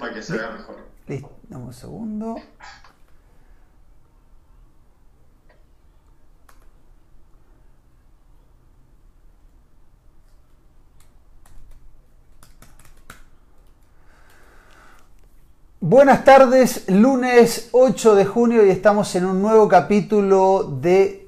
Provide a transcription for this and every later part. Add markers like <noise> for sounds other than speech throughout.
para que se vea mejor. Listo, dame un segundo. Buenas tardes, lunes 8 de junio y estamos en un nuevo capítulo de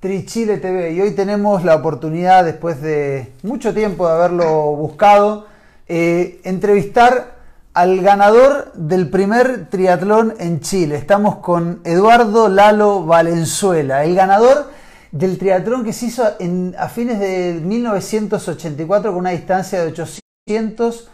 Trichile TV y hoy tenemos la oportunidad, después de mucho tiempo de haberlo buscado, eh, entrevistar al ganador del primer triatlón en Chile. Estamos con Eduardo Lalo Valenzuela, el ganador del triatlón que se hizo a fines de 1984 con una distancia de 800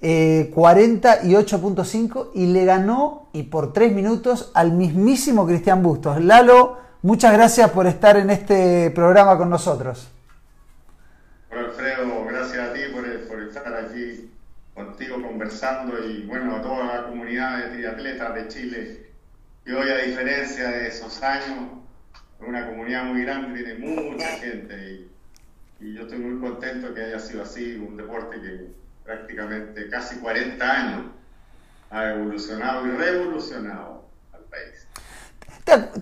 48.5 eh, y le ganó y por 3 minutos al mismísimo Cristian Bustos. Lalo, muchas gracias por estar en este programa con nosotros. Bueno, Alfredo, gracias a ti por, estar aquí contigo conversando y bueno, a toda la comunidad de triatletas de Chile, que hoy a diferencia de esos años, es una comunidad muy grande, tiene mucha gente y, y yo estoy muy contento que haya sido así, un deporte que prácticamente casi 40 años, ha evolucionado y revolucionado al país.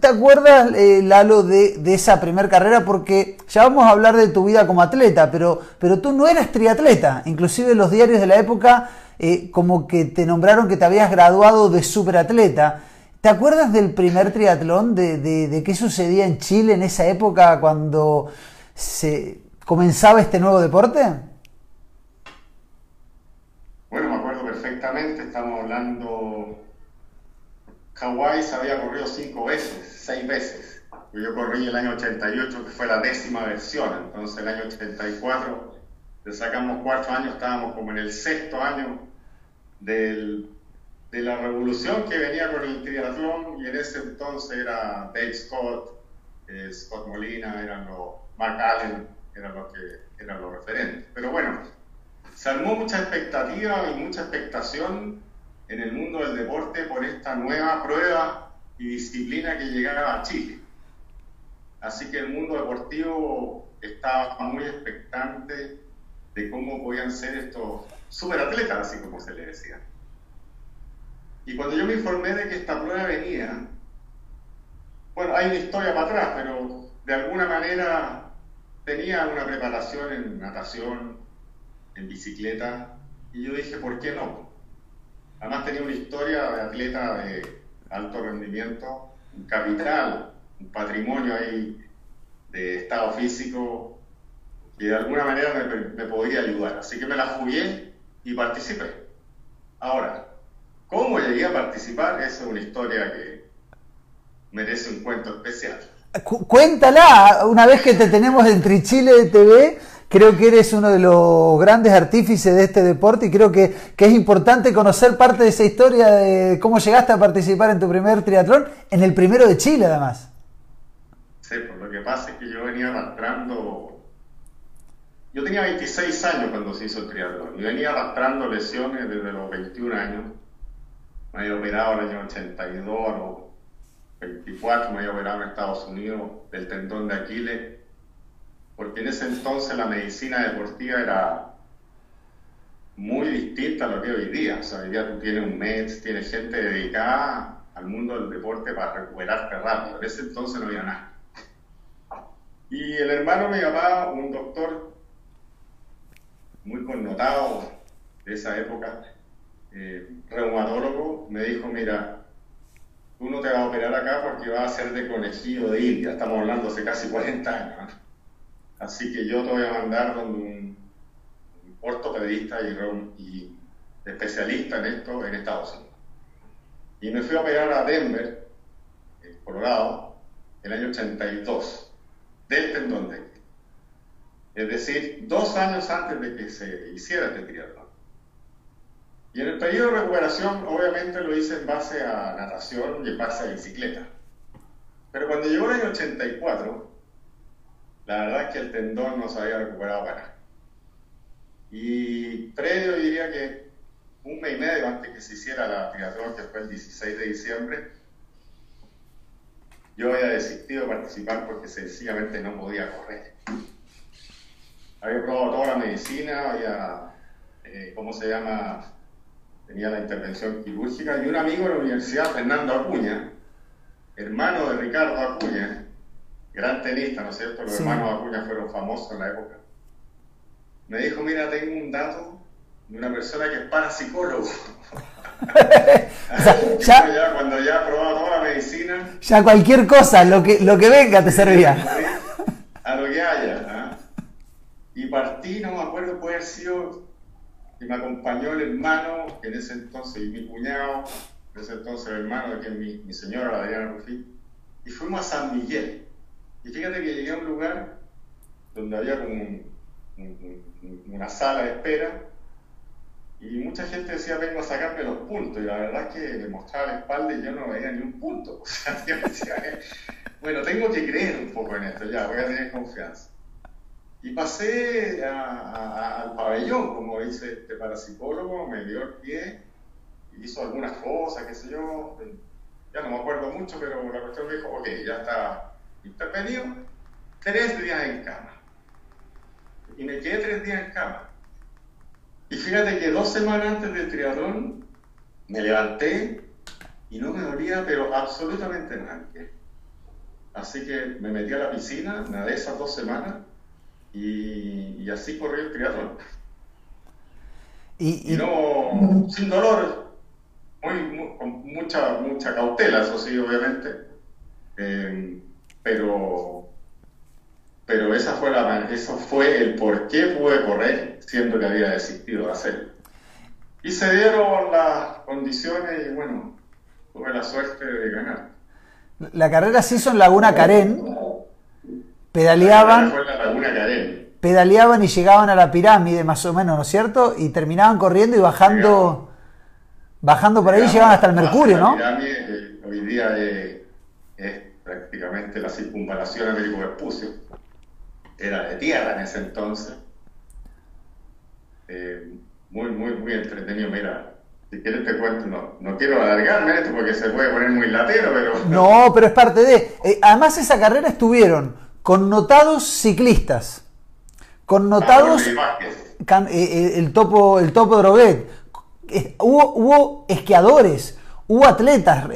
¿Te, acuerdas, eh, Lalo, de, esa primera carrera? Porque ya vamos a hablar de tu vida como atleta, pero, pero tú no eras triatleta. Inclusive los diarios de la época eh, como que te nombraron que te habías graduado de superatleta. ¿Te acuerdas del primer triatlón, de, qué sucedía en Chile en esa época cuando se comenzaba este nuevo deporte? estamos hablando, Hawái se había corrido cinco veces, seis veces. Yo corrí el año 88, que fue la décima versión, entonces el año 84, le sacamos cuatro años, estábamos como en el sexto año del, de la revolución que venía con el triatlón y en ese entonces era Dave Scott, eh, Scott Molina, eran los, Mark Allen, eran los que eran los referentes. Pero bueno, se armó mucha expectativa y mucha expectación en el mundo del deporte por esta nueva prueba y disciplina que llegaba a Chile. Así que el mundo deportivo estaba muy expectante de cómo podían ser estos superatletas, así como se le decía. Y cuando yo me informé de que esta prueba venía, bueno, hay una historia para atrás, pero de alguna manera tenía una preparación en natación, en bicicleta, y yo dije, ¿por qué no? Además tenía una historia de atleta de alto rendimiento, un capital, un patrimonio ahí de estado físico, y de alguna manera me, me podía ayudar. Así que me la jugué y participé. Ahora, ¿cómo llegué a participar? Esa es una historia que merece un cuento especial. Cuéntala, una vez que te tenemos en Trichile TV, Creo que eres uno de los grandes artífices de este deporte y creo que, es importante conocer parte de esa historia de cómo llegaste a participar en tu primer triatlón, en el primero de Chile además. Sí, pues lo que pasa es que yo venía arrastrando, yo tenía 26 años cuando se hizo el triatlón y venía arrastrando lesiones desde los 21 años. Me había operado en el año 82 o 24, me había operado en Estados Unidos del tendón de Aquiles porque en ese entonces la medicina deportiva era muy distinta a lo que hoy día. O sea, hoy día tú tienes un MEDS, tienes gente dedicada al mundo del deporte para recuperarte rápido. En ese entonces no había nada. Y el hermano me llamaba, un doctor muy connotado de esa época, eh, reumatólogo, me dijo, mira, tú no te vas a operar acá porque vas a ser de conejillo de India. Estamos hablando hace casi 40 años. Así que yo te voy a mandar donde un, ortopedista y, especialista en esto en Estados Unidos. Y me fui a operar a Denver, en Colorado, el año 82, del tendón de Es decir, dos años antes de que se hiciera este triatlón. Y en el periodo de recuperación, obviamente lo hice en base a natación y en base a bicicleta. Pero cuando llegó el año 84, la verdad es que el tendón no se había recuperado para nada. Y previo diría que un mes y medio antes que se hiciera la triatlón, que fue el 16 de diciembre, yo había desistido de participar porque sencillamente no podía correr. Había probado toda la medicina, había, eh, ¿cómo se llama? tenía la intervención quirúrgica, y un amigo de la universidad, Fernando Acuña, hermano de Ricardo Acuña, gran tenista, ¿no es cierto? Los hermanos Acuña fueron famosos en la época. Me dijo, mira, tengo un dato de una persona que es parapsicólogo. <laughs> <laughs> ya, cuando ya probado toda la medicina. Ya cualquier cosa, lo que, lo que venga te servía. A lo que haya. ¿ah? Y no me acuerdo, puede haber sido y me acompañó el hermano, que en ese entonces, y mi cuñado, en ese entonces el hermano de que mi, mi señora, la Adriana Rufí, y fuimos a San Miguel. Y fíjate que llegué a un lugar donde había como una sala de espera y mucha gente decía, vengo a sacarme los puntos, y la verdad es que me mostraba la espalda y yo no veía ni un punto. <laughs> O sea, yo decía, bueno, tengo que creer un poco en esto, ya, voy a tener confianza. Y pasé al pabellón, como dice este parapsicólogo, me dio el pie, hizo algunas cosas, qué sé yo, ya no me acuerdo mucho, pero la cuestión me dijo, ok, ya está intervenido, tres días en cama. Y me quedé tres días en cama. Y fíjate que dos semanas antes del triatlón me levanté y no me dolía, pero absolutamente nada. Así que me metí a la piscina, nadé esas dos semanas y, así corrí el triatlón. Y, no, sin dolor, muy, con mucha, mucha cautela, eso sí, obviamente. Eh, pero pero esa fue la, eso fue el por qué pude correr siendo que había desistido de hacerlo. Y se dieron las condiciones y bueno, tuve la suerte de ganar. La carrera se hizo en Laguna Carén, pedaleaban, pedaleaban y llegaban a la pirámide más o menos, ¿no es cierto? Y terminaban corriendo y bajando, bajando por ahí y llegaban hasta el Mercurio, ¿no? La pirámide, hoy día es, prácticamente la circunvalación Américo Vespucio era de tierra en ese entonces. Eh, muy, muy, muy entretenido. Mira, si quieres te cuento, no, no quiero alargarme esto porque se puede poner muy latero, pero... No, pero es parte de... Eh, además esa carrera estuvieron connotados ciclistas, connotados... Ah, eh, el topo, el topo Droguet. Hubo, hubo esquiadores, hubo atletas.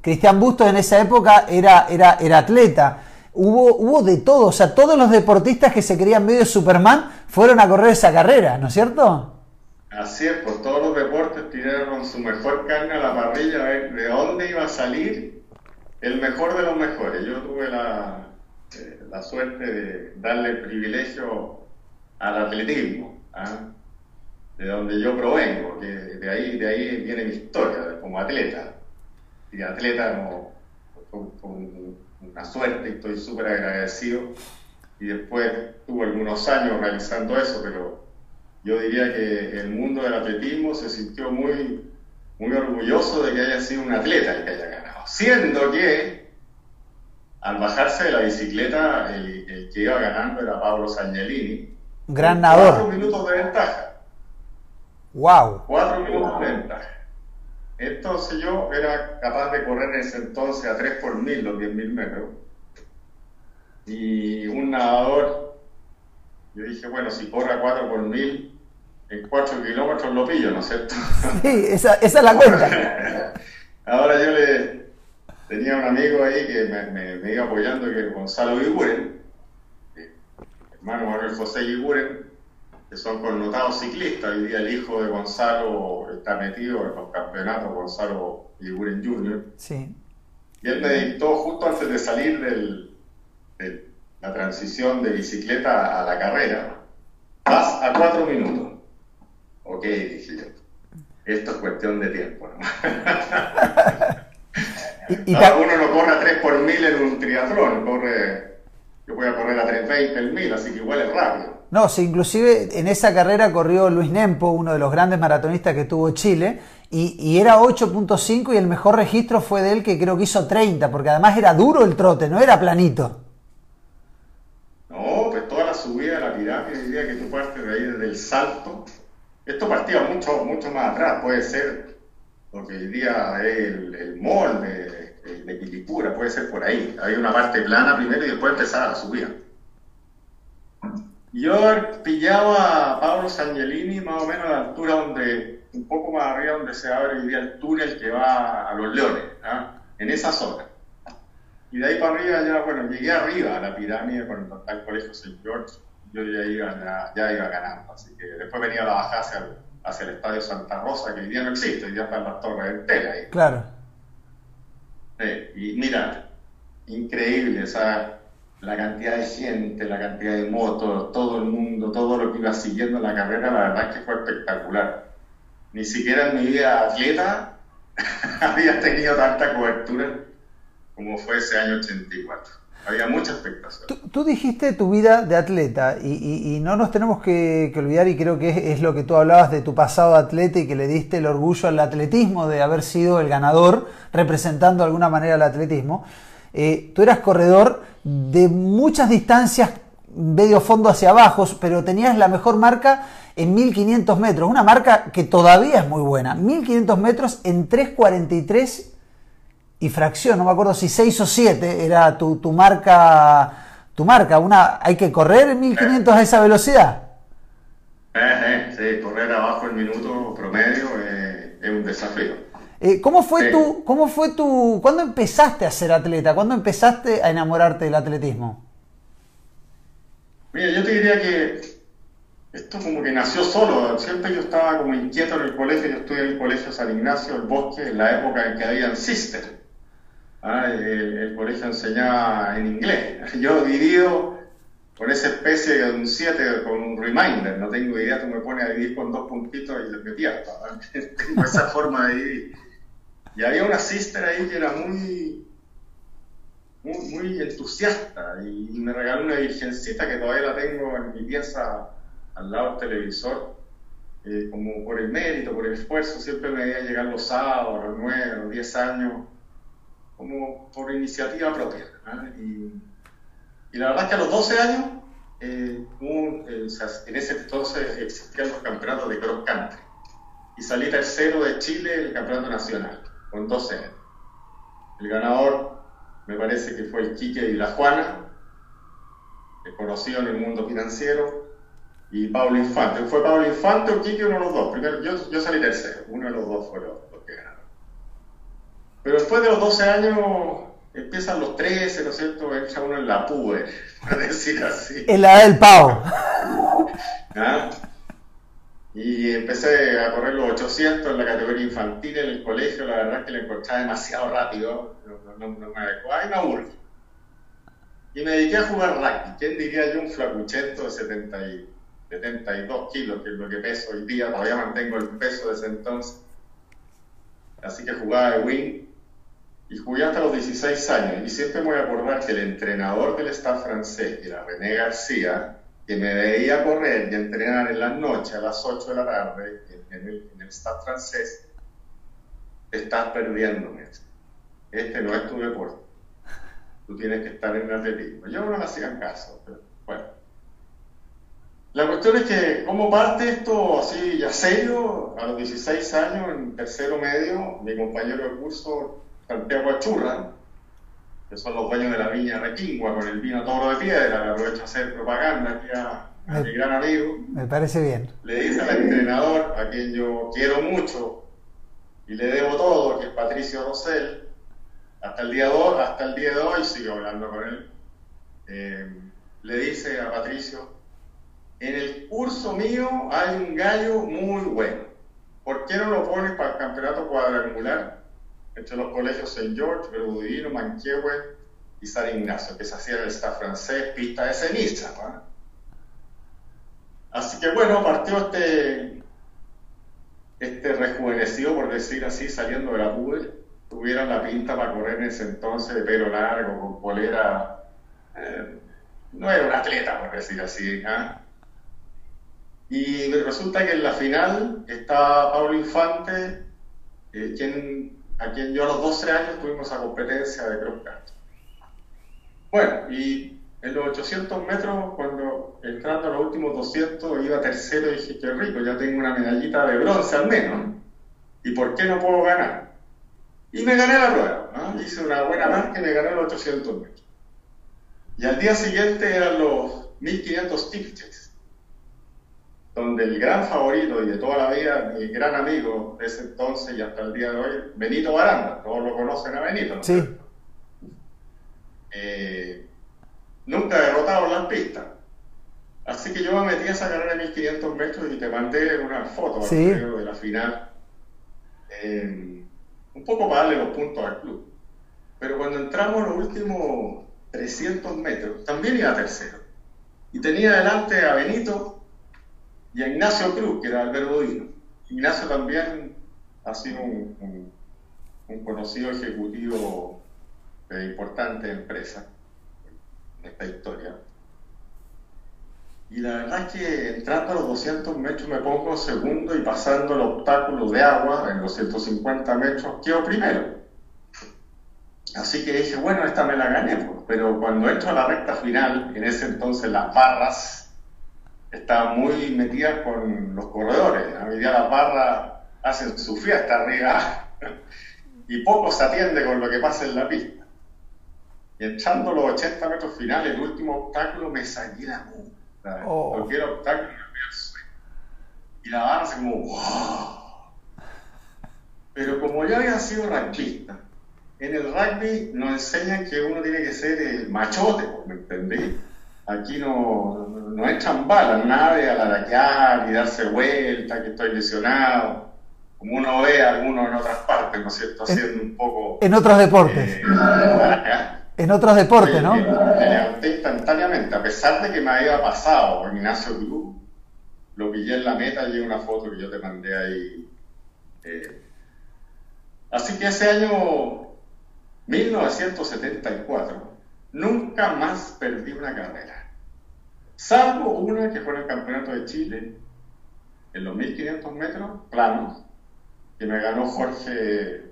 Cristian Bustos en esa época era, era, era atleta hubo, hubo de todo, o sea, todos los deportistas que se creían medio Superman fueron a correr esa carrera, ¿no es cierto? Así es, pues todos los deportes tiraron su mejor carne a la parrilla a ver de dónde iba a salir el mejor de los mejores. Yo tuve la, eh, la suerte de darle privilegio al atletismo, ¿ah? de donde yo provengo, que de ahí, de ahí viene mi historia como atleta. Y atleta como, una suerte estoy súper agradecido. Y después tuve algunos años realizando eso, pero yo diría que el mundo del atletismo se sintió muy, muy orgulloso de que haya sido un atleta el que haya ganado. Siendo que al bajarse de la bicicleta, el, que iba ganando era Pablo Sagnolini. Gran nadador. Cuatro minutos de ventaja. ¡Wow! Cuatro minutos de ventaja. Entonces yo era capaz de correr en ese entonces a 3 por 1000 los 10.000 metros. Y un nadador, yo dije, bueno, si corre a 4 por 1000, en 4 kilómetros lo pillo, ¿no es cierto? Sí, esa, esa es la cuenta. <laughs> Ahora yo le tenía un amigo ahí que me, me, iba apoyando, que es Gonzalo Guiguren, hermano Manuel José Guiguren, que son connotados ciclistas. Hoy día el hijo de Gonzalo está metido en los campeonatos, Gonzalo Liguren Jr. Sí. Y él me dictó justo antes de salir de la transición de bicicleta a la carrera, vas a cuatro minutos. Ok, dije yo. Esto es cuestión de tiempo. ¿no? <laughs> y, uno no corre a 3 por mil en un triatlón, corre, yo voy a correr a 3.20 el mil, así que igual es rápido. No, sí, inclusive en esa carrera corrió Luis Nempo, uno de los grandes maratonistas que tuvo Chile, y, era 8.5 y el mejor registro fue de él que creo que hizo 30, porque además era duro el trote, no era planito. No, pues toda la subida de la pirámide, diría que tú partes de ahí desde el salto. Esto partía mucho, mucho más atrás, puede ser, porque hoy día es el, el molde de, de puede ser por ahí. Hay una parte plana primero y después empezar a subir. Yo pillaba a Pablo Sangelini más o menos a la altura donde, un poco más arriba donde se abre hoy día el túnel que va a los leones, ¿ah? en esa zona. Y de ahí para arriba ya, bueno, llegué arriba a la pirámide cuando está el colegio St. George, yo ya iba, ya, iba ganando, así que después venía la bajada hacia hacia el estadio Santa Rosa, que hoy día no existe, hoy día están las torres tela ahí. Claro. y mira, increíble, o sea, la cantidad de gente, la cantidad de motos, todo el mundo, todo lo que iba siguiendo la carrera, la verdad es que fue espectacular. Ni siquiera en mi vida atleta <laughs> había tenido tanta cobertura como fue ese año 84. Había mucha expectación. Tú, dijiste tu vida de atleta y, no nos tenemos que, olvidar y creo que es, lo que tú hablabas de tu pasado atleta y que le diste el orgullo al atletismo de haber sido el ganador representando de alguna manera el atletismo. Eh, tú eras corredor de muchas distancias, medio fondo hacia abajo, pero tenías la mejor marca en 1500 metros, una marca que todavía es muy buena, 1500 metros en 3.43 y fracción, no me acuerdo si 6 o 7 era tu, marca, tu marca, una, hay que correr en 1500 a esa velocidad. Eh, eh, sí, correr abajo el minuto promedio es un desafío. Eh, ¿cómo, fue tu, ¿Cómo fue tu... ¿Cuándo empezaste a ser atleta? ¿Cuándo empezaste a enamorarte del atletismo? Mira, yo te diría que esto como que nació solo. Siempre yo estaba como inquieto en el colegio. Yo estudié en el colegio San Ignacio, el Bosque, en la época en que había sister. Ah, el, colegio enseñaba en inglés. Yo dividido con esa especie de un 7 con un reminder. No tengo idea, tú me pones a dividir con dos puntitos y me pierdo. <laughs> Tengo esa forma de dividir. Y había una sister ahí que era muy, muy, entusiasta y, me regaló una virgencita que todavía la tengo en mi pieza al lado del televisor. Eh, como por el mérito, por el esfuerzo, siempre me veía llegar los sábados, a los nueve, a los diez años, como por iniciativa propia. Y, la verdad es que a los 12 años, eh, eh, en ese entonces existían los campeonatos de cross country y salí tercero de Chile en el campeonato nacional con 12 años. El ganador me parece que fue el Quique y la Juana, conocido en el mundo financiero, y Pablo Infante. ¿Fue Pablo Infante o Quique uno de los dos? Primero, yo, salí tercero, uno de los dos fue. Pero después de los 12 años empiezan los 13, ¿no es cierto? Entra uno en la puber, <laughs> para decir así. En la del pavo. <laughs> ¿Ah? Y empecé a correr los 800 en la categoría infantil en el colegio, la verdad es que lo encontraba demasiado rápido, no, me adecuaba y me aburrí. Y me dediqué a jugar rugby. ¿Quién diría yo un flacuchento de 70 72 kilos, que es lo que peso hoy día? Todavía mantengo el peso de ese entonces. Así que jugaba de wing y jugué hasta los 16 años. Y siempre me voy a acordar que el entrenador del staff francés, que era René García, que me veía correr y entrenar en la noche a las 8 de la tarde en el, en el Stade francés, estás perdiéndome. Este no es tu deporte. Tú tienes que estar en el atletismo. Yo no me hacían caso, pero bueno. La cuestión es que, ¿cómo parte esto así ya serio? A los 16 años, en tercero medio, mi compañero de curso, Santiago Achurra, que son los dueños de la viña Requingua con el vino Toro de Piedra, que aprovecho a hacer propaganda aquí a, mi gran amigo. Me parece bien. Le dice al entrenador, a quien yo quiero mucho y le debo todo, que es Patricio Rosell, hasta el día de hoy, hasta el día de hoy sigo hablando con él, eh, le dice a Patricio, en el curso mío hay un gallo muy bueno, ¿por qué no lo pones para el campeonato cuadrangular? Entre los colegios St. George, Verdudino, Manquehue y San Ignacio, que se hacía el staff francés, pista de ceniza. Así que bueno, partió este, este rejuvenecido, por decir así, saliendo de la PUDE, tuvieron la pinta para correr en ese entonces de pelo largo, con polera. Eh, no era un atleta, por decir así. ¿ah? Y resulta que en la final estaba Pablo Infante, eh, quien a quien yo a los 12 años tuvimos esa competencia de cross country. Bueno, y en los 800 metros, cuando entrando a los últimos 200 iba tercero, dije, qué rico, ya tengo una medallita de bronce al menos. ¿Y por qué no puedo ganar? Y me gané la prueba, hice una buena marca y me gané los 800 metros. Y al día siguiente eran los 1500 tickets. Donde el gran favorito y de toda la vida, mi gran amigo de ese entonces y hasta el día de hoy, Benito Baranda, todos lo conocen a Benito, ¿no? Sí. Eh, nunca derrotado en las pistas. Así que yo me metí a esa carrera de 1500 metros y te mandé una foto Sí. creo, de la final. Eh, un poco para darle los puntos al club. Pero cuando entramos los últimos 300 metros, también iba tercero. Y tenía delante a Benito y a Ignacio Cruz, que era el Verdodino. Ignacio también ha sido un conocido ejecutivo de importante empresa en esta historia. Y la verdad es que entrando a los 200 metros me pongo segundo y pasando el obstáculo de agua en los 150 metros quedo primero. Así que dije, bueno, esta me la gané, pues. pero cuando entro a la recta final, en ese entonces las barras estaban muy metidas con los corredores. A medida las barras hacen su fiesta arriba <laughs> y poco se atiende con lo que pasa en la pista. Y entrando los 80 metros finales, el último obstáculo, me saqué la puta. Oh. El obstáculo me. Y la barra se como, ¡wow! Pero como yo había sido ranquista, en el rugby nos enseñan que uno tiene que ser el machote, ¿me entendí? Aquí no, no, no echan balas, nada de alaraquear y darse vuelta, que estoy lesionado, como uno ve a algunos en otras partes, ¿no es cierto? Haciendo un poco... En otros deportes. eh. En otros deportes, ¿no? Me levanté instantáneamente, a pesar de que me había pasado Ignacio Cruz, lo pillé en la meta y una foto que yo te mandé ahí. eh. Así que ese año 1974 nunca más perdí una carrera, salvo una que fue en el Campeonato de Chile, en los 1500 metros planos, que me ganó Jorge,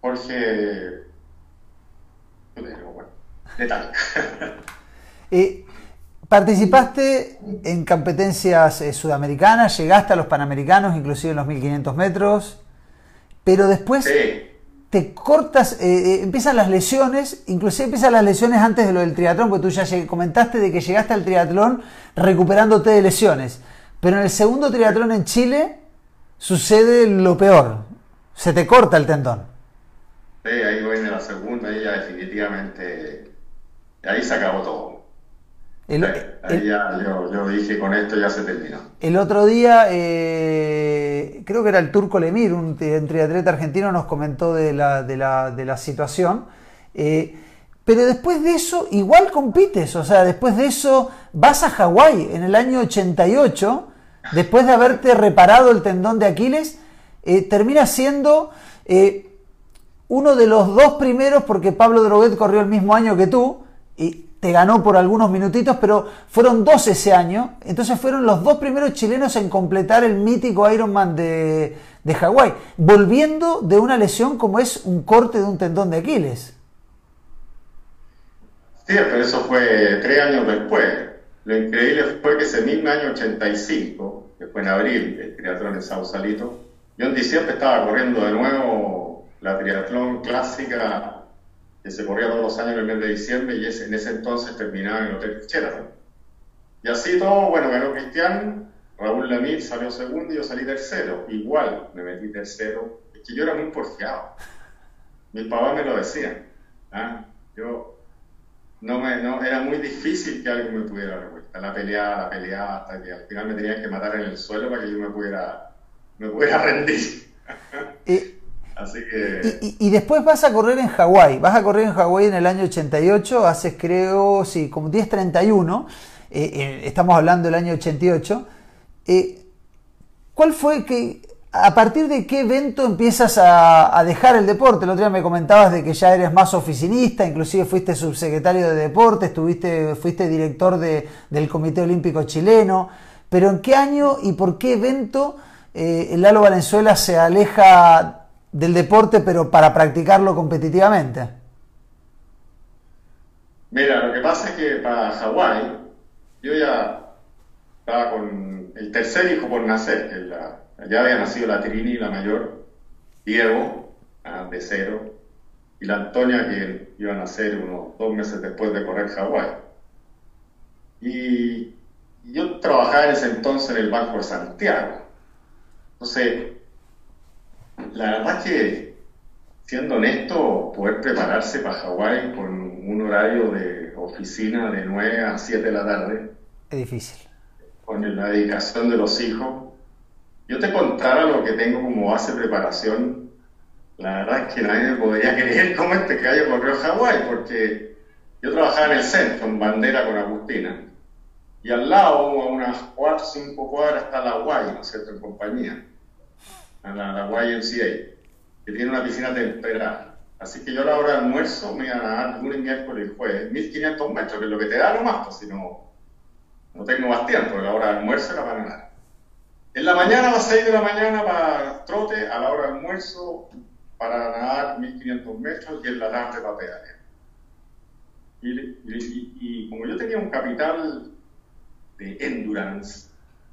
Jorge bueno, de Talca. <laughs> Eh, participaste en competencias eh, sudamericanas, llegaste a los panamericanos, inclusive en los 1500 metros, pero después Sí, te cortas, eh, eh, empiezan las lesiones, inclusive empiezan las lesiones antes de lo del triatlón, porque tú ya comentaste de que llegaste al triatlón recuperándote de lesiones, pero en el segundo triatlón en Chile sucede lo peor, se te corta el tendón. sí, ahí en la segunda y ya definitivamente, ahí se acabó todo. El, ya yo, yo dije, con esto ya se terminó. el otro día, eh, creo que era el Turco Lemir, un, un triatleta argentino, nos comentó de la, de la, de la situación. eh, pero después de eso, igual compites. O sea, después de eso, vas a Hawái en el año 88, después de haberte reparado el tendón de Aquiles, eh, terminas siendo eh, uno de los dos primeros, porque Pablo Droguet corrió el mismo año que tú, y te ganó por algunos minutitos, pero fueron dos ese año, entonces fueron los dos primeros chilenos en completar el mítico Ironman de, de Hawái, volviendo de una lesión como es un corte de un tendón de Aquiles. Sí, pero eso fue tres años después. Lo increíble fue que ese mismo año 85, que fue en abril, el triatlón en Sausalito, yo en diciembre estaba corriendo de nuevo la triatlón clásica que se corría todos los años en el mes de diciembre y en ese entonces terminaba en el Hotel Sheraton. Y así todo, bueno, ganó Cristian, Raúl Lamir salió segundo y yo salí tercero. Igual me metí tercero. Es que yo era muy porfiado. Mi papá me lo decía. ¿ah? Yo no me, no, era muy difícil que alguien me pudiera dar vuelta. La peleaba, la peleaba, hasta que al final me tenían que matar en el suelo para que yo me pudiera, me pudiera <laughs> rendir. Eh, Y, después vas a correr en Hawái, vas a correr en Hawái en el año 88, haces creo, sí, como 10.31, eh, eh, estamos hablando del año 88. Eh, ¿Cuál fue que, a partir de qué evento empiezas a, dejar el deporte? El otro día me comentabas de que ya eres más oficinista, inclusive fuiste subsecretario de deportes, estuviste, fuiste director de- del Comité Olímpico Chileno, pero ¿en qué año y por qué evento eh, Lalo Valenzuela se aleja del deporte, pero para practicarlo competitivamente? mira, lo que pasa es que para Hawái, yo ya estaba con el tercer hijo por nacer, que ya había nacido la Trini, la mayor, Diego, de cero, y la Antonia, que iba a nacer unos dos meses después de correr Hawái. Y yo trabajaba en ese entonces en el Banco de Santiago. Entonces, la verdad es que, siendo honesto, poder prepararse para Hawái con un horario de oficina de 9 a 7 de la tarde. Es difícil. Con la dedicación de los hijos. Yo te contara lo que tengo como base de preparación. La verdad es que nadie me podría <laughs> creer cómo este callo corrió a Hawái, porque yo trabajaba en el centro, en bandera con Agustina. Y al lado, a unas 4 o 5 cuadras, está la Guay, ¿no es cierto?, en compañía. La, la YMCA, que tiene una piscina temperada. Así que yo a la hora de almuerzo me a lunes, miércoles y jueves, 1500 metros, que es lo que te da nomás, pues si no, no tengo más tiempo, a la hora de almuerzo era para nadar. En la mañana a las 6 de la mañana para trote, a la hora de almuerzo para nadar 1500 metros y en la tarde para pedalear. Y, y, y, como yo tenía un capital de endurance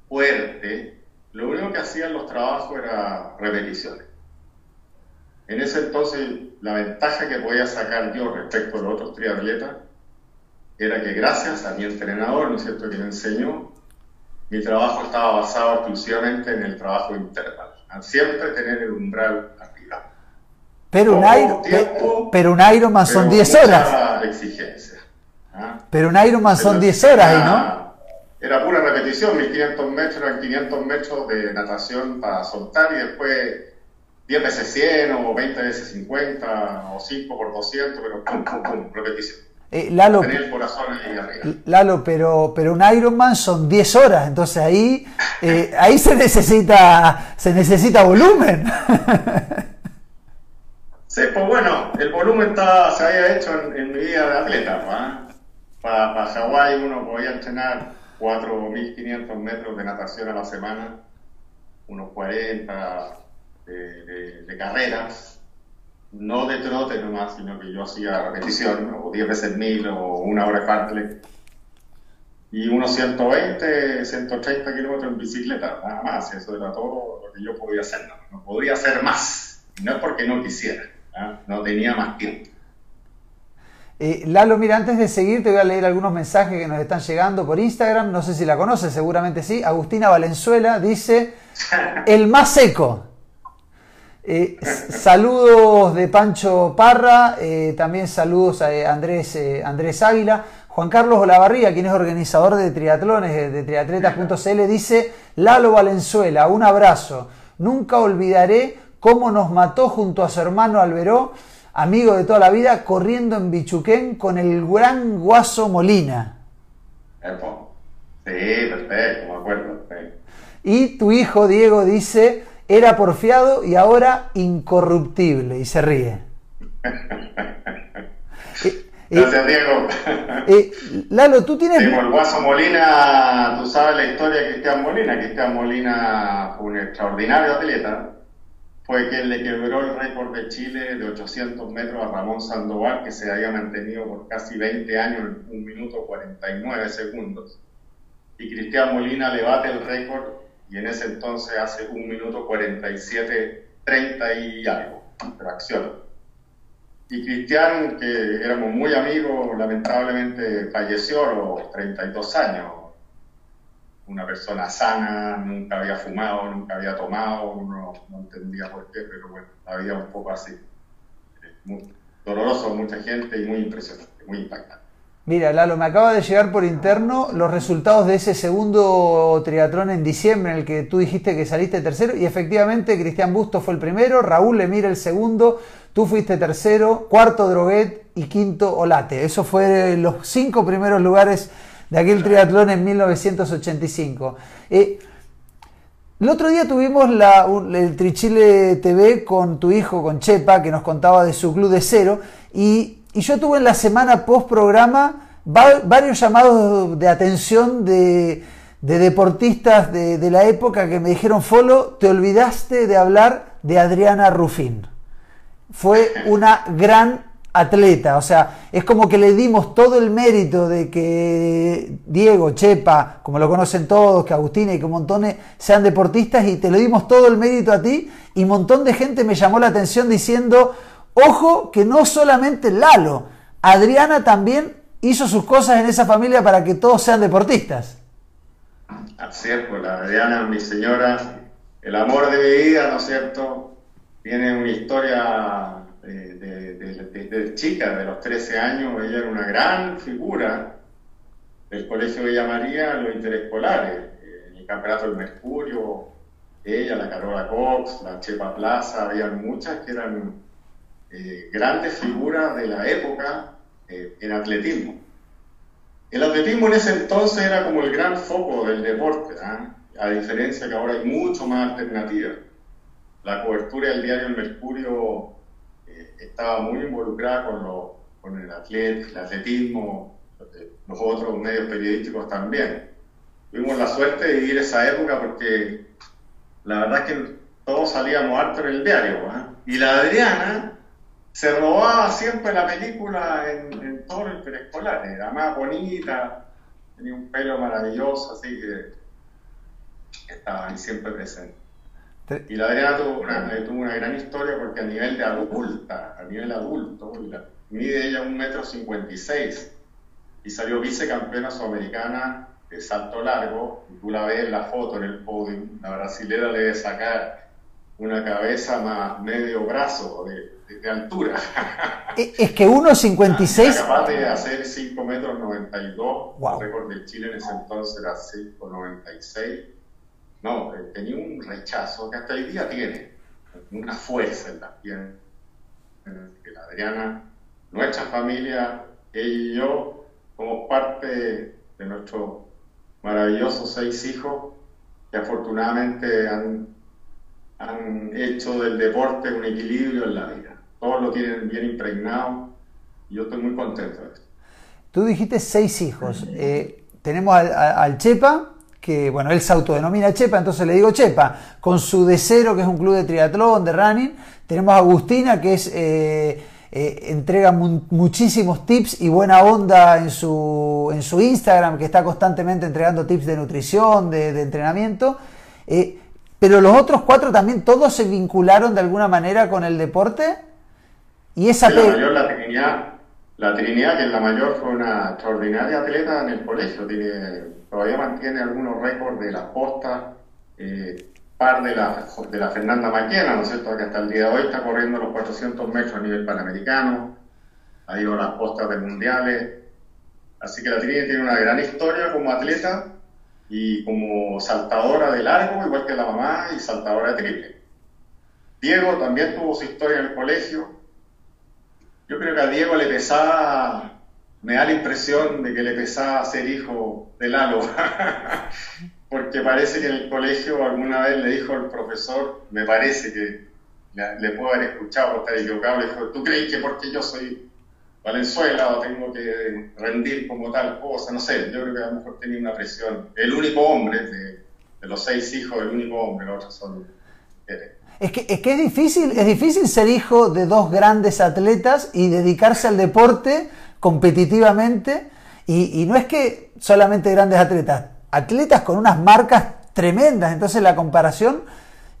fuerte, lo único que hacían los trabajos era repeticiones. En ese entonces, la ventaja que podía sacar yo respecto a los otros triatletas era que gracias a mi entrenador, ¿no es cierto?, que me enseñó, mi trabajo estaba basado exclusivamente en el trabajo interval. Siempre tener el umbral arriba. Pero un, Iron, tiempo, pero un Ironman son 10 horas. exigencia. ¿ah? Pero un Ironman son 10 horas, ¿no? Era pura repetición, 1500 metros, eran 500 metros de natación para soltar y después 10 veces 100 o 20 veces 50 o 5 por 200, pero pum, pum, pum, repetición. Eh, Lalo, Tenía el corazón ahí arriba. Lalo, pero, pero un Ironman son 10 horas, entonces ahí, eh, ahí se necesita, se necesita volumen. <laughs> Sí, pues bueno, el volumen está, se había hecho en, en mi vida de atleta. Para, para Hawái uno podía entrenar 4.500 metros de natación a la semana, unos 40 de, de, de carreras, no de trote nomás, sino que yo hacía repetición, o 10 veces 1000 o una hora de fartlek, y unos 120, 130 kilómetros en bicicleta, nada más, eso era todo lo que yo podía hacer, no, no podría hacer más, no es porque no quisiera, ¿ah? no tenía más tiempo. Eh, Lalo, mira, antes de seguir te voy a leer algunos mensajes que nos están llegando por Instagram. No sé si la conoces, seguramente sí. Agustina Valenzuela dice, <laughs> el más seco. Eh, saludos de Pancho Parra, eh, también saludos a Andrés, Andrés Águila. Juan Carlos Olavarría, quien es organizador de triatlones de triatletas.cl, dice, Lalo Valenzuela, un abrazo. Nunca olvidaré cómo nos mató junto a su hermano Alberó amigo de toda la vida, corriendo en Bichuquén con el gran Guaso Molina. Sí, perfecto, me acuerdo. Y tu hijo Diego dice, era porfiado y ahora incorruptible, y se ríe. <laughs> Gracias, Diego. Eh, Lalo, tú tienes... Sí, el Guaso Molina, tú sabes la historia de Cristian Molina. Cristian Molina fue un extraordinario atleta fue quien le quebró el récord de Chile de 800 metros a Ramón Sandoval, que se había mantenido por casi 20 años en 1 minuto 49 segundos. Y Cristian Molina le bate el récord y en ese entonces hace 1 minuto 47, 30 y algo, fracción. Y Cristian, que éramos muy amigos, lamentablemente falleció a los 32 años una persona sana, nunca había fumado, nunca había tomado, uno no entendía por qué, pero bueno, la un poco así. Doloroso, mucha gente y muy impresionante, muy impactante. Mira, Lalo, me acaba de llegar por interno los resultados de ese segundo triatlón en diciembre en el que tú dijiste que saliste tercero y efectivamente Cristian Busto fue el primero, Raúl Lemira el segundo, tú fuiste tercero, cuarto Droguet y quinto Olate. Eso fue los cinco primeros lugares de aquel triatlón en 1985. Eh, el otro día tuvimos la, el Trichile TV con tu hijo, con Chepa, que nos contaba de su club de cero, y, yo tuve en la semana post programa varios llamados de atención de, de deportistas de, de, la época que me dijeron, Folo, te olvidaste de hablar de Adriana Rufín. Fue una gran atleta, o sea, es como que le dimos todo el mérito de que Diego, Chepa, como lo conocen todos, que Agustina y que montones sean deportistas y te le dimos todo el mérito a ti y un montón de gente me llamó la atención diciendo, ojo que no solamente Lalo, Adriana también hizo sus cosas en esa familia para que todos sean deportistas. Así es, pues la Adriana, mi señora, el amor de mi vida, ¿no es cierto? Tiene una historia de, de, chica, de los 13 años, ella era una gran figura del Colegio Villa María los interescolares, en el Campeonato del Mercurio, ella, la Carola Cox, la Chepa Plaza, había muchas que eran eh, grandes figuras de la época eh, en atletismo. El atletismo en ese entonces era como el gran foco del deporte, ¿ah? a diferencia que ahora hay mucho más alternativas. La cobertura del diario El Mercurio eh, estaba muy involucrada con, con el, atlet, el atletismo, los otros medios periodísticos también. Tuvimos la suerte de vivir esa época porque la verdad es que todos salíamos harto en el diario. ¿ah? Y la Adriana se robaba siempre la película en, en todo el preescolar, era más bonita, tenía un pelo maravilloso, así que estaba ahí siempre presente. Y la Adriana tuvo una, tuvo una gran historia porque a nivel de adulta, a nivel adulto, mide ella un metro cincuenta y seis y salió vicecampeona sudamericana de salto largo, tú la ves en la foto en el podium, la brasilera le debe sacar una cabeza más medio brazo de, de, altura. <laughs> Es que 1,56... capaz de hacer 5 metros 92, el récord de Chile en ese entonces era 5,96. No, eh, tenía un rechazo que hasta hoy día tiene, una fuerza en las piernas. Que la Adriana, nuestra familia, ella y yo, somos parte de nuestros maravillosos seis hijos que afortunadamente han han hecho del deporte un equilibrio en la vida. Todos lo tienen bien impregnado y yo estoy muy contento de esto. Tú dijiste seis hijos. Eh, tenemos al, Chepa, que bueno, él se autodenomina Chepa, entonces le digo Chepa, con su de cero, que es un club de triatlón, de running. Tenemos a Agustina, que es... Eh, eh, entrega muchísimos tips y buena onda en su, en su Instagram, que está constantemente entregando tips de nutrición, de, de entrenamiento. Pero los otros cuatro también, todos se vincularon de alguna manera con el deporte. Y esa la mayor, la Trinidad, la Trinidad, que es la mayor, fue una extraordinaria atleta en el colegio. Tiene, todavía mantiene algunos récords de las postas. Eh, par de la, de la Fernanda Maquena, ¿no es cierto? Que hasta el día de hoy está corriendo los 400 metros a nivel panamericano. Ha ido a las postas de mundiales. Así que la Trinidad tiene una gran historia como atleta y como saltadora de largo, igual que la mamá, y saltadora de triple. Diego también tuvo su historia en el colegio. Yo creo que a Diego le pesaba, me da la impresión de que le pesaba ser hijo de Lalo, <laughs> porque parece que en el colegio alguna vez le dijo el profesor, me parece que le, puedo haber escuchado, estar equivocado, le dijo, ¿tú crees que porque yo soy Valenzuela o tengo que rendir como tal cosa, no sé, yo creo que a lo mejor tenía una presión. El único hombre de, los seis hijos, el único hombre, los otros son Es que, es que es difícil, es difícil ser hijo de dos grandes atletas y dedicarse al deporte competitivamente. Y, no es que solamente grandes atletas, atletas con unas marcas tremendas. Entonces la comparación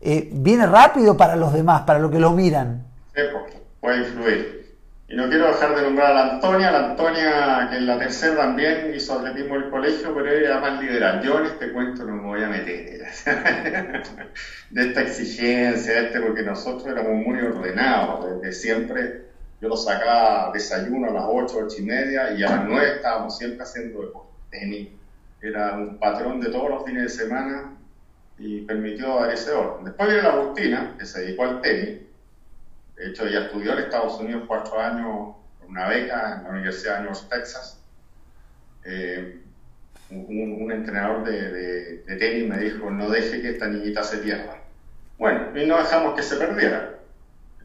eh, viene rápido para los demás, para los que lo miran. Sí, puede influir. Y no quiero dejar de nombrar a la Antonia, la Antonia que en la tercera también hizo atletismo el colegio, pero era más liberal. Yo en este cuento no me voy a meter <laughs> de esta exigencia, este, porque nosotros éramos muy ordenados, desde siempre yo lo sacaba desayuno a las 8, 8 y media y a las 9 estábamos siempre haciendo deporte, tenis. Era un patrón de todos los fines de semana y permitió dar ese orden. Después viene la Agustina, que se dedicó al tenis, de hecho, ella estudió en Estados Unidos cuatro años con una beca en la Universidad de North Texas. Eh, un, entrenador de, tenis me dijo, no deje que esta niñita se pierda. Bueno, y no dejamos que se perdiera.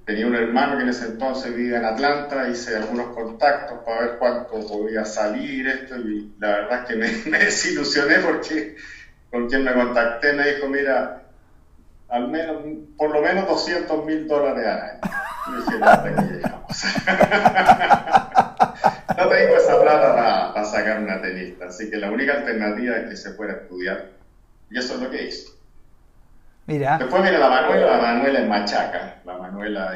Tenía un hermano que en ese entonces vivía en Atlanta, hice algunos contactos para ver cuánto podía salir esto y la verdad es que me, <laughs> desilusioné porque con quien me contacté me dijo, mira, al menos, por lo menos 200 mil dólares al año. Y dije, no, <laughs> no tengo esa plata para, sacar una tenista, así que la única alternativa es que se pueda estudiar. Y eso es lo que hizo. Mira. Después viene la Manuela, la Manuela es machaca. La Manuela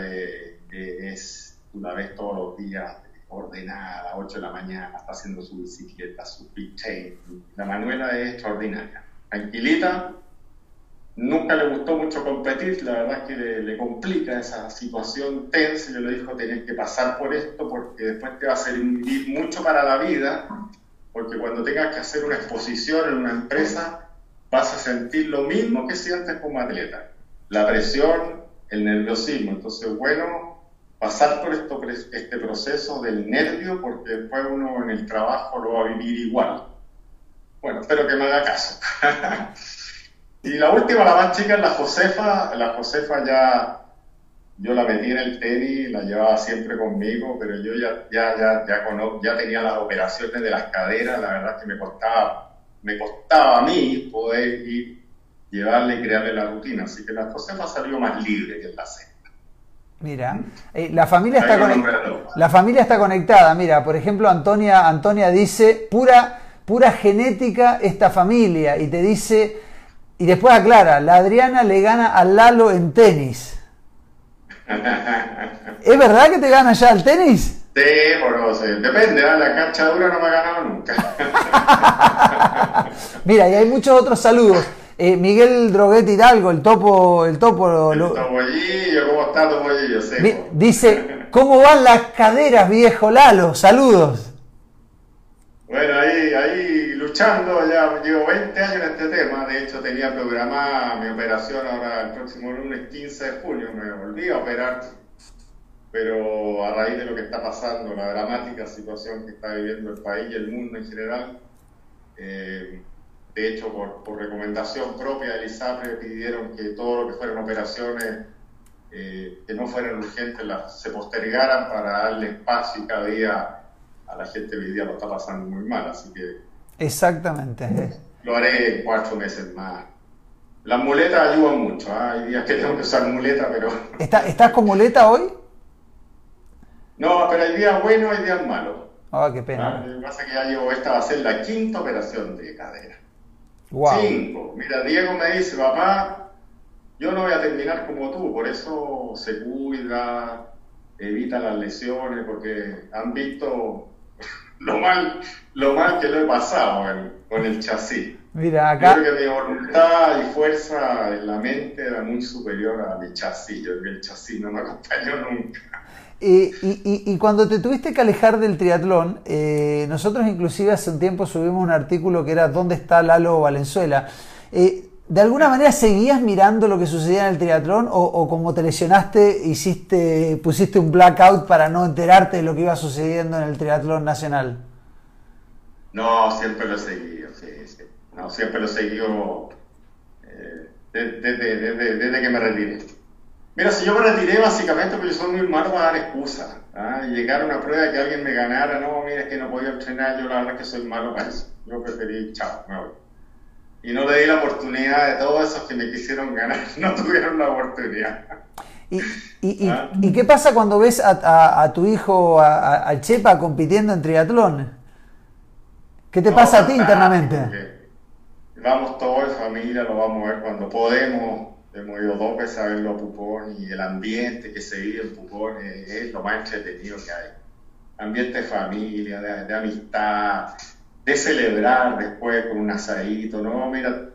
es, tú la ves todos los días ordenada, a las 8 de la mañana, está haciendo su bicicleta, su pitch La Manuela es extraordinaria tranquilita. Nunca le gustó mucho competir, la verdad es que le, complica esa situación tensa. Yo le dijo, tenés que pasar por esto porque después te va a servir mucho para la vida, porque cuando tengas que hacer una exposición en una empresa, vas a sentir lo mismo que sientes como atleta. La presión, el nerviosismo. Entonces, bueno, pasar por esto, este proceso del nervio, porque después uno en el trabajo lo va a vivir igual. Bueno, espero que me haga caso. <laughs> y la última, la más chica, es la Josefa. La Josefa ya, yo la metí en el tenis, la llevaba siempre conmigo, pero yo ya, ya, ya, ya, ya tenía las operaciones de las caderas, la verdad que me costaba, me costaba a mí poder ir, llevarle y crearle la rutina. Así que la Josefa salió más libre que la C. Mira, eh, la, familia está la familia está conectada. Mira, por ejemplo, Antonia, Antonia dice, pura pura genética esta familia y te dice, y después aclara, la Adriana le gana al Lalo en tenis. <laughs> ¿Es verdad que te gana ya el tenis? Sí, por sé. depende, ¿eh? la cancha dura no me ha ganado nunca. <laughs> Mira, y hay muchos otros saludos. Eh, Miguel Droguet Hidalgo, el topo... El topo el topollillo, ¿cómo está topollillo? Dice, <laughs> ¿cómo van las caderas, viejo Lalo? Saludos. Bueno, ahí, ahí luchando, ya llevo 20 años en este tema, de hecho tenía programada mi operación ahora el próximo lunes 15 de junio, me volví a operar, pero a raíz de lo que está pasando, la dramática situación que está viviendo el país y el mundo en general, eh, de hecho por, por, recomendación propia de ISAPRE pidieron que todo lo que fueran operaciones eh, que no fueran urgentes las, se postergaran para darle espacio y cada día a la gente hoy día lo está pasando muy mal, así que... Exactamente. Lo haré cuatro meses más. Las muletas ayudan mucho, ¿ah? hay días que tengo que usar muleta, pero... ¿Estás con muleta hoy? No, pero hay días buenos, hay días malos. Ah, qué pena. ¿Ah? Lo que pasa es que ya llevo, esta va a ser la quinta operación de cadera. Wow. Cinco. Mira, Diego me dice, papá, yo no voy a terminar como tú, por eso se cuida, evita las lesiones, porque han visto <laughs> lo mal, lo mal que lo he pasado con el chasis. Mira, acá... creo que mi voluntad y fuerza en la mente era muy superior a mi chasis. Yo el chasis no me acompañó nunca. Y, cuando te tuviste que alejar del triatlón, eh, nosotros inclusive hace un tiempo subimos un artículo que era ¿Dónde está Lalo Valenzuela? Eh, ¿De alguna manera seguías mirando lo que sucedía en el triatlón o, como te lesionaste hiciste, pusiste un blackout para no enterarte de lo que iba sucediendo en el triatlón nacional? No, siempre lo he seguido, sí, sí. No, siempre lo he seguido eh, desde, que me retiré. Mira, si yo me retiré básicamente porque yo soy muy malo para dar excusas. ¿ah? Llegar a una prueba que alguien me ganara, no, mira, es que no podía entrenar, yo la verdad es que soy malo para eso. Yo preferí, chao, me voy y no le di la oportunidad de todos esos que me quisieron ganar, <laughs> no tuvieron la oportunidad. ¿Y, y, ¿Ah? y, qué pasa cuando ves a, a, tu hijo, al Chepa, compitiendo en triatlón? ¿Qué te pasa a ti internamente? Vamos todos en familia, lo vamos a ver cuando podemos. Hemos ido dos veces a verlo a Pupón y el ambiente que se vive en Pupón es, lo más entretenido que hay. Ambiente de familia, de, de amistad, de celebrar después con un asadito, ¿no? Mira,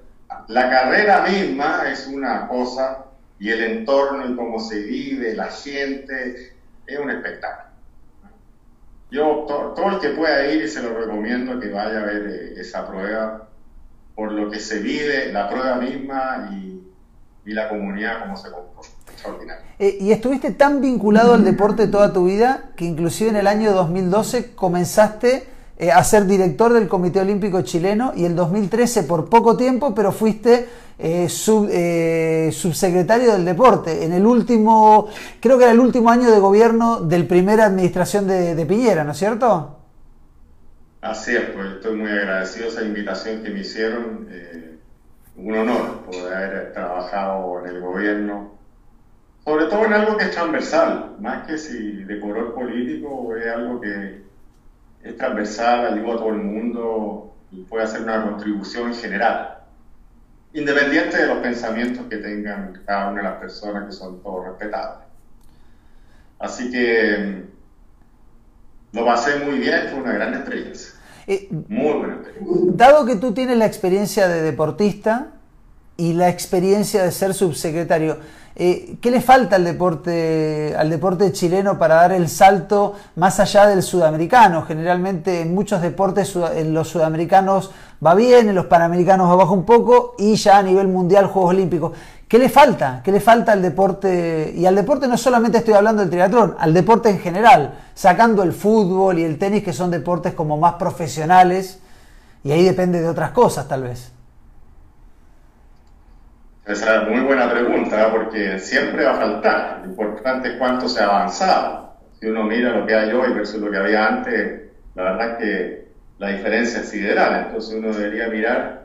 la carrera misma es una cosa y el entorno y cómo se vive, la gente, es un espectáculo. Yo, todo el que pueda ir, se lo recomiendo que vaya a ver eh, esa prueba, por lo que se vive, la prueba misma y, y la comunidad, cómo se comporta. Extraordinario. Eh, y estuviste tan vinculado al deporte toda tu vida que inclusive en el año 2012 comenzaste eh, a ser director del Comité Olímpico Chileno y el 2013 por poco tiempo, pero fuiste eh, eh, subsecretario del deporte en el último, creo que era el último año de gobierno del primera administración de, Piñera, ¿no es cierto? Así es, pues estoy muy agradecido a esa invitación que me hicieron. Un honor poder haber trabajado en el gobierno, sobre todo en algo que es transversal, más que si de color político es algo que es transversal, ayuda a todo el mundo y puede hacer una contribución general, independiente de los pensamientos que tengan cada una de las personas que son todos respetables. Así que mm, lo pasé muy bien, fue una gran experiencia. Eh, Muy buena. Dado que tú tienes la experiencia de deportista y la experiencia de ser subsecretario, eh, ¿Qué le falta al deporte, al deporte chileno para dar el salto más allá del sudamericano? Generalmente en muchos deportes en los sudamericanos va bien, en los panamericanos va bajo un poco y ya a nivel mundial Juegos Olímpicos. ¿Qué le falta? ¿Qué le falta al deporte? Y al deporte no solamente estoy hablando del triatlón, al deporte en general, sacando el fútbol y el tenis que son deportes como más profesionales y ahí depende de otras cosas tal vez. Esa es muy buena pregunta, porque siempre va a faltar. Lo importante es cuánto se ha avanzado. Si uno mira lo que hay hoy versus lo que había antes, la verdad es que la diferencia es sideral. Entonces uno debería mirar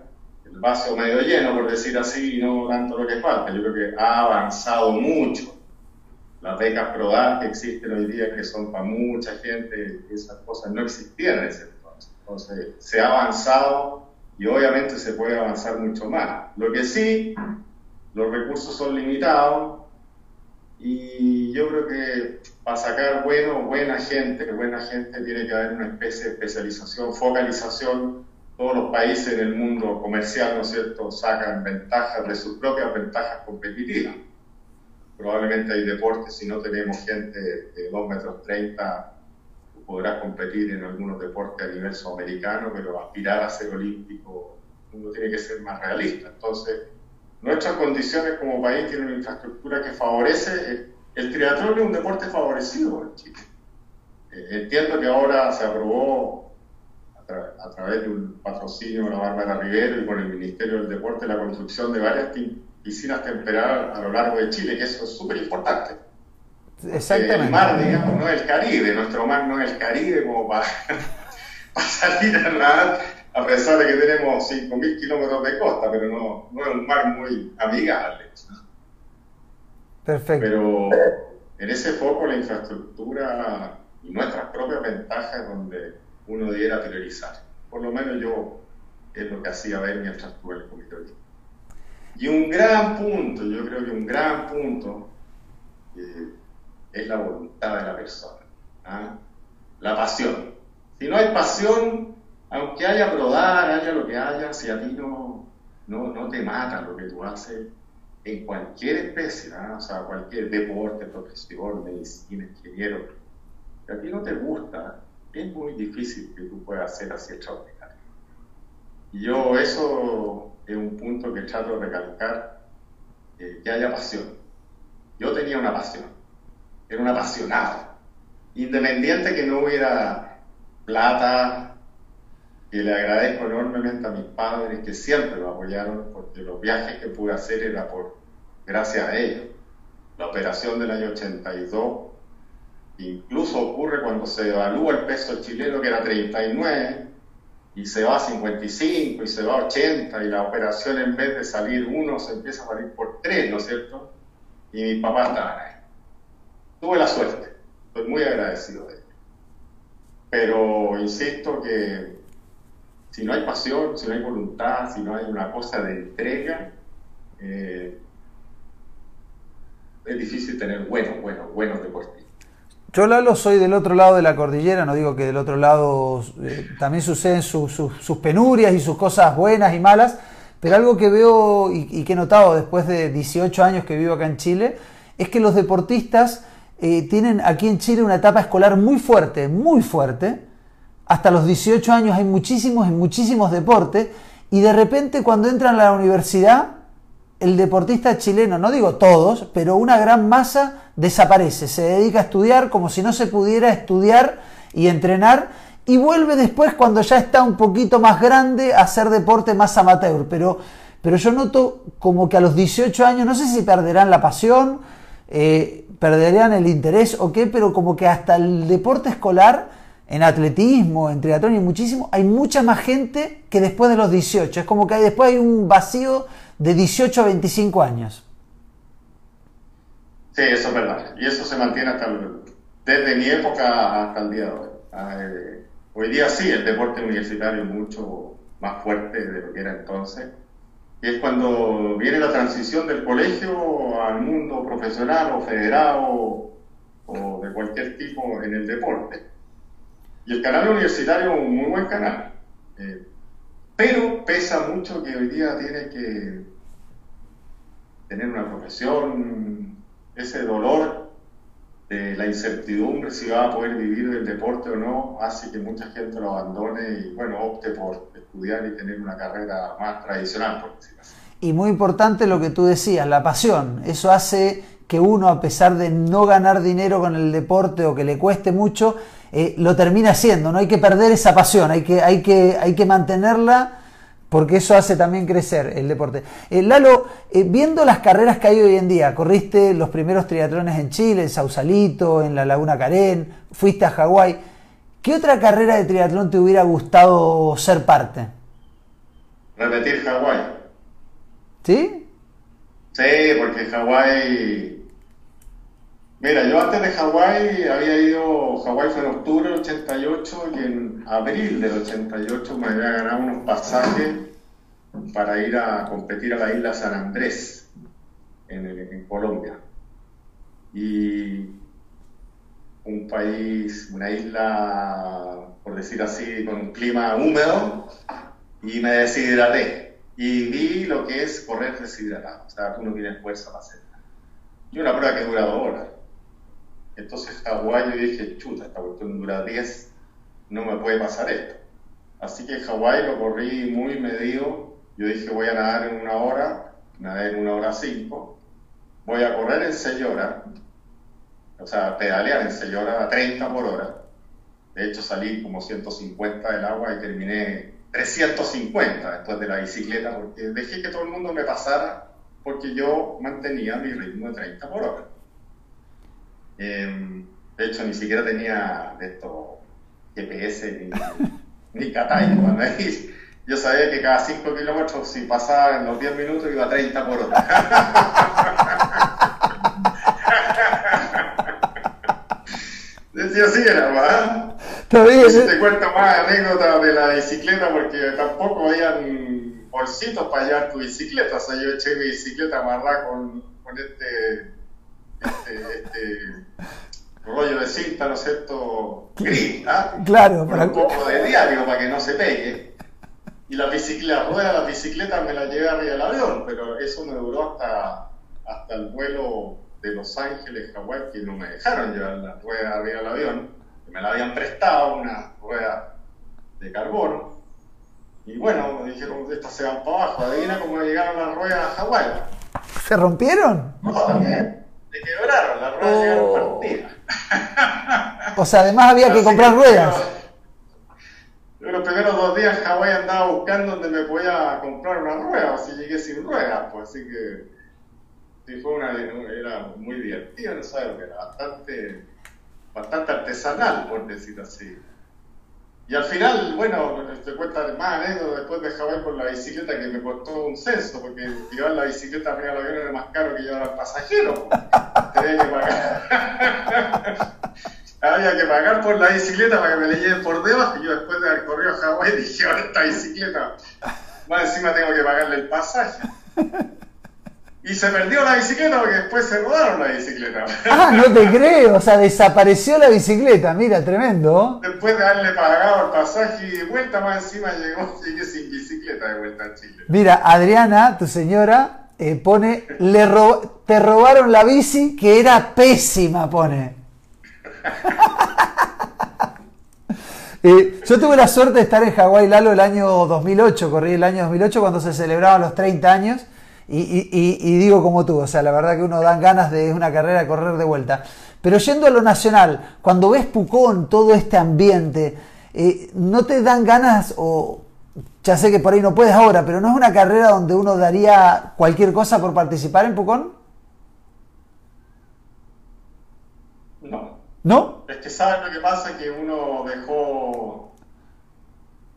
el vaso medio lleno, por decir así, y no tanto lo que falta. Yo creo que ha avanzado mucho. Las becas PRODAR que existen hoy día, que son para mucha gente, esas cosas no existían en ese entonces. Entonces se ha avanzado y obviamente se puede avanzar mucho más. Lo que sí los recursos son limitados y yo creo que para sacar bueno, buena gente, buena gente tiene que haber una especie de especialización, focalización. Todos los países del mundo comercial, ¿no es cierto?, sacan ventajas de sus propias ventajas competitivas. Probablemente hay deportes, si no tenemos gente de 2 metros 30, podrás competir en algunos deportes a nivel sudamericano, pero aspirar a ser olímpico, uno tiene que ser más realista. Entonces, nuestras condiciones como país tienen una infraestructura que favorece. El, triatlón es un deporte favorecido en Chile. Eh, entiendo que ahora se aprobó a, través de un patrocinio de la Bárbara Rivero y con el Ministerio del Deporte la construcción de varias piscinas temperales a lo largo de Chile, que eso es súper importante. Exactamente. El mar, digamos, no es el Caribe, nuestro mar no es el Caribe como para, <laughs> para salir a nadar a pesar de que tenemos 5.000 kilómetros de costa, pero no, no, es un mar muy amigable. Perfecto. Pero en ese foco la infraestructura y nuestras propias ventajas donde uno debiera priorizar. Por lo menos yo es lo que hacía ver mientras estuve en el comité Y un gran punto, yo creo que un gran punto, eh, es la voluntad de la persona, ¿ah? la pasión. Si no hay pasión, aunque haya prodar, haya lo que haya, si a ti no, no, te mata lo que tú haces en cualquier especie, o sea, cualquier deporte, profesión, medicina, ingeniero, si a ti no te gusta, es muy difícil que tú puedas hacer así extraordinario. Y yo eso es un punto que trato de recalcar, eh, que haya pasión. Yo tenía una pasión, era un apasionado, independiente que no hubiera plata, y le agradezco enormemente a mis padres que siempre lo apoyaron porque los viajes que pude hacer era por gracias a ellos. La operación del año 82 incluso ocurre cuando se evalúa el peso chileno que era 39 y se va a 55 y se va a 80 y la operación en vez de salir uno se empieza a salir por tres, ¿no es cierto? Y mi papá estaba ahí. Tuve la suerte, estoy muy agradecido de ello. Pero insisto que si no hay pasión, si no hay voluntad, si no hay una cosa de entrega, eh, es difícil tener buenos, buenos, buenos deportistas. Yo, Lalo, soy del otro lado de la cordillera, no digo que del otro lado eh, también suceden sus penurias y sus cosas buenas y malas, pero algo que veo y, que he notado después de 18 años que vivo acá en Chile, es que los deportistas eh, tienen aquí en Chile una etapa escolar muy fuerte, muy fuerte, hasta los 18 años hay muchísimos y muchísimos deportes y de repente cuando entran a la universidad, el deportista chileno, no digo todos, pero una gran masa desaparece, se dedica a estudiar como si no se pudiera estudiar y entrenar y vuelve después cuando ya está un poquito más grande a hacer deporte más amateur, pero, pero yo noto como que a los 18 años, no sé si perderán la pasión, eh, perderán el interés o qué, pero como que hasta el deporte escolar en atletismo, en triatlón y muchísimo, hay mucha más gente que después de los 18. Es como que hay, después hay un vacío de 18 a 25 años. Sí, eso es verdad. Y eso se mantiene hasta desde mi época hasta el día de hoy. Ah, eh, hoy día sí, el deporte universitario es mucho más fuerte de lo que era entonces. Y es cuando viene la transición del colegio al mundo profesional o federado o de cualquier tipo en el deporte Y el canal universitario es un muy buen canal. Eh, pero pesa mucho que hoy día tiene que tener una profesión, ese dolor de la incertidumbre si va a poder vivir del deporte o no, hace que mucha gente lo abandone y bueno, opte por estudiar y tener una carrera más tradicional, por decirlo así. Y muy importante lo que tú decías, la pasión. Eso hace que uno, a pesar de no ganar dinero con el deporte o que le cueste mucho, eh, lo termina haciendo. No hay que perder esa pasión, hay que, hay que, hay que mantenerla porque eso hace también crecer el deporte. Eh, Lalo, eh, viendo las carreras que hay hoy en día, corriste los primeros triatlones en Chile, en Sausalito, en la Laguna Carén, fuiste a Hawái. ¿Qué otra carrera de triatlón te hubiera gustado ser parte? Repetir Hawái. ¿Sí? Sí, porque Hawái Mira, yo antes de Hawái había ido, Hawái fue en octubre del 88 y en abril del 88 me había ganado unos pasajes para ir a competir a la isla San Andrés, en, Colombia. Y un país, una isla, por decir así, con un clima húmedo, y me deshidraté. Y vi lo que es correr deshidratado, o sea, tú no tienes fuerza para hacerlo. Y una prueba que dura dos horas. Entonces Hawái yo dije, chuta, esta cuestión dura 10, no me puede pasar esto. Así que Hawái lo corrí muy medido, yo dije voy a nadar en una hora, nadé en una hora cinco, voy a correr en 6 horas, o sea, pedalear en 6 horas a 30 por hora. De hecho salí como 150 del agua y terminé 350 después de la bicicleta porque dejé que todo el mundo me pasara porque yo mantenía mi ritmo de 30 por hora. Em, de hecho, ni siquiera tenía de esto GPS ni, <laughs> ni <laughs> Yo sabía que cada 5 kilómetros, si pasaba en los 10 minutos, iba a 30 por hora. <laughs> Decía así era, ¿verdad? Si te cuento más anécdotas de la bicicleta, porque tampoco habían bolsitos para llevar tu bicicleta. O sea, yo eché mi bicicleta amarrada con, con este este, este rollo de cinta, ¿no es cierto? Gris, ¿ah? Claro, para... un poco de diario para que no se pegue. Y la bicicleta, la rueda de la bicicleta me la llevé arriba del avión, pero eso me duró hasta, hasta el vuelo de Los Ángeles, Hawái, que no me dejaron llevar la rueda arriba del avión, que me la habían prestado, una rueda de carbono. Y bueno, me dijeron, estas se van para abajo, adivina cómo llegaron las ruedas a Hawái. ¿Se rompieron? No, también. Se quebraron, las ruedas llegaron oh. partidas. O sea, además había que comprar ruedas. Yo los primeros dos días en Hawái andaba buscando donde me podía comprar una rueda, así llegué sin ruedas, pues así que sí fue una, era muy divertido no sabes, era bastante, bastante artesanal, por decirlo así. Y al final, bueno, te cuenta más anécdota después de Hawái por la bicicleta que me costó un censo, porque llevar la bicicleta arriba del avión era más caro que llevar al pasajero. Tenía que pagar. <laughs> Había que pagar por la bicicleta para que me la lleven por debajo. Y yo después de haber corrido a Hawái <laughs> dije, ahora esta bicicleta, más encima tengo que pagarle el pasaje. Y se perdió la bicicleta porque después se robaron la bicicleta. Ah, no te creo, o sea, desapareció la bicicleta, mira, tremendo. Después de haberle pagado el pasaje y de vuelta más encima llegó, llegué sin bicicleta de vuelta a Chile. Mira, Adriana, tu señora, eh, pone, le te robaron la bici que era pésima, pone. <laughs> Eh, yo tuve la suerte de estar en Hawái Lalo el año 2008, corrí el año 2008 cuando se celebraban los 30 años y, digo como tú, o sea, la verdad que uno dan ganas de una carrera correr de vuelta. Pero yendo a lo nacional, cuando ves Pucón, todo este ambiente, eh, ¿no te dan ganas o ya sé que por ahí no puedes ahora, pero no es una carrera donde uno daría cualquier cosa por participar en Pucón? No. ¿No? Es que sabes lo que pasa, que uno dejó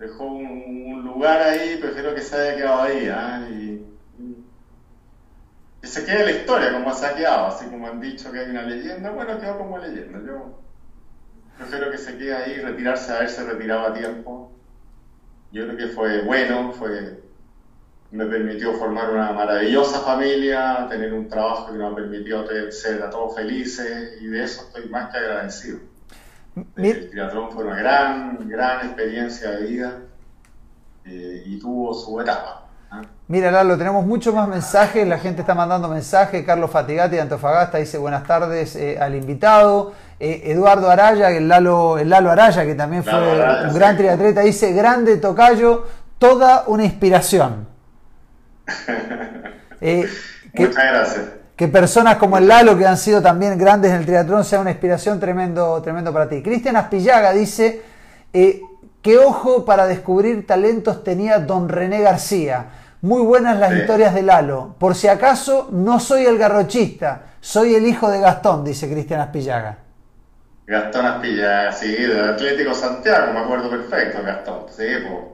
dejó un, lugar ahí, prefiero que se haya quedado ahí, ¿ah? y que se quede la historia como se ha quedado, así como han dicho que hay una leyenda, bueno, quedó como leyenda. Yo prefiero que se quede ahí, retirarse, haberse retirado a tiempo. Yo creo que fue bueno, fue me permitió formar una maravillosa familia, tener un trabajo que nos permitió ser a todos felices y de eso estoy más que agradecido. El triatlón fue una gran, gran experiencia de vida eh, y tuvo su etapa. Mira, Lalo, tenemos muchos más mensajes, la gente está mandando mensajes. Carlos Fatigati de Antofagasta dice buenas tardes eh, al invitado. Eh, Eduardo Araya, el Lalo, el Lalo Araya, que también fue un gran triatleta, dice grande tocayo, toda una inspiración. <laughs> Muchas gracias que personas como el Lalo, que han sido también grandes en el triatlón, sea una inspiración tremendo, tremendo para ti. Cristian Aspillaga dice, eh, qué ojo para descubrir talentos tenía don René García. Muy buenas las historias de Lalo. Por si acaso, no soy el garrochista, soy el hijo de Gastón, dice Cristian Aspillaga. Gastón Aspillaga, sí, del Atlético Santiago, me acuerdo perfecto, Gastón. Sí,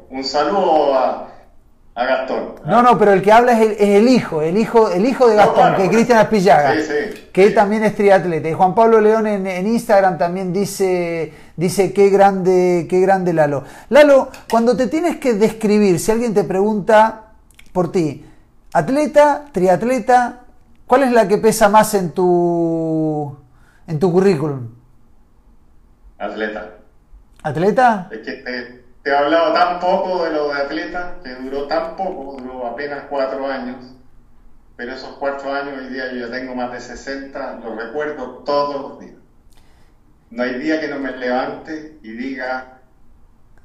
un saludo a a Gastón. No, no, pero el que habla es el, hijo, el hijo, el hijo de Gastón, que es Cristian Aspillaga, que también es triatleta. Y Juan Pablo León en, Instagram también dice, dice qué grande, qué grande Lalo. Lalo, cuando te tienes que describir, si alguien te pregunta por ti, atleta, triatleta, ¿cuál es la que pesa más en tu, en tu currículum? Atleta. ¿Atleta? Es que he hablado tan poco de lo de atleta, que duró tan poco, duró apenas cuatro años, pero esos cuatro años hoy día yo ya tengo más de 60, los recuerdo todos los días. No hay día que no me levante y diga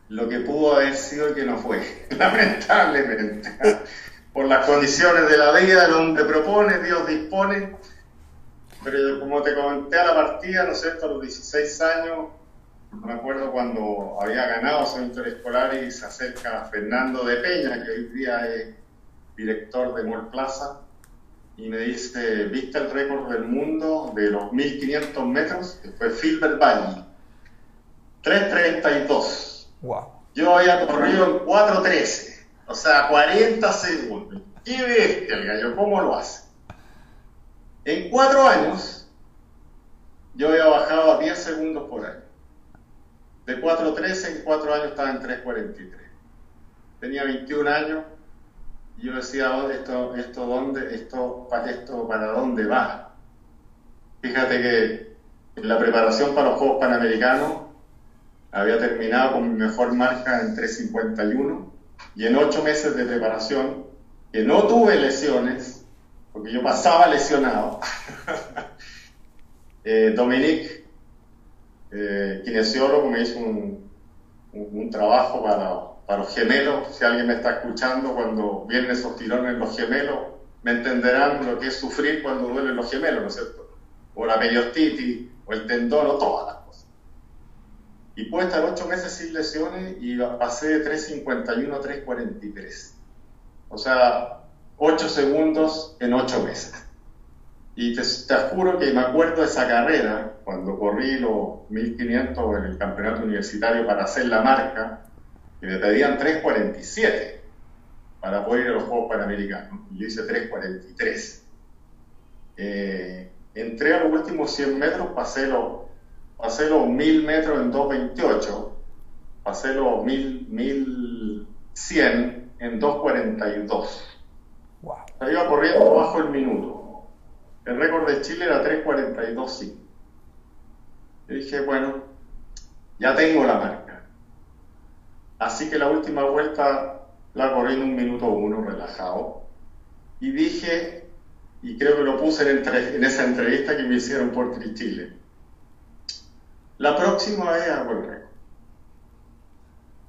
lo que pudo haber sido y que no fue, <laughs> lamentablemente. Por las condiciones de la vida, donde propone, Dios dispone. Pero como te comenté a la partida, ¿no es cierto?, a los 16 años, me acuerdo cuando había ganado su escolar y se acerca Fernando de Peña, que hoy día es director de Mall Plaza, y me dice, ¿viste el récord del mundo de los 1500 metros? Que fue Filbert Valley. 3.32. Wow. Yo había corrido en 4.13, o sea, 40 segundos. ¿Qué bestia el gallo? ¿Cómo lo hace? En cuatro años, yo había bajado a 10 segundos por año. De 4.13 en 4 años estaba en 3.43. Tenía 21 años y yo decía, ¿dónde esto, esto, dónde, esto, esto para dónde va? Fíjate que en la preparación para los Juegos Panamericanos había terminado con mi mejor marca en 3.51 y en 8 meses de preparación, que no tuve lesiones, porque yo pasaba lesionado, <laughs> eh, Dominique eh, kinesiólogo, me hizo un, un, trabajo para, para, los gemelos. Si alguien me está escuchando, cuando vienen esos tirones los gemelos, me entenderán lo que es sufrir cuando duelen los gemelos, ¿no es cierto? O la periostitis, o el tendón, o todas las. Y pude estar ocho meses sin lesiones y pasé de 3.51 a 3.43. O sea, ocho segundos en ocho meses. Y te, te, juro que me acuerdo de esa carrera, cuando corrí los 1500 en el campeonato universitario para hacer la marca, y me pedían 3.47 para poder ir a los Juegos Panamericanos. Y yo hice 3.43. Eh, entré a los últimos 100 metros, pasé los, pasé los 1000 metros en 2.28, pasé los 1000, 1100 en 2.42. Wow. O iba corriendo bajo el minuto. El récord de Chile era 3.42.5. Y dije, bueno, ya tengo la marca. Así que la última vuelta la corrí en un minuto uno, relajado. Y dije, y creo que lo puse en, en esa entrevista que me hicieron por Tri Chile, la próxima vez hago el récord.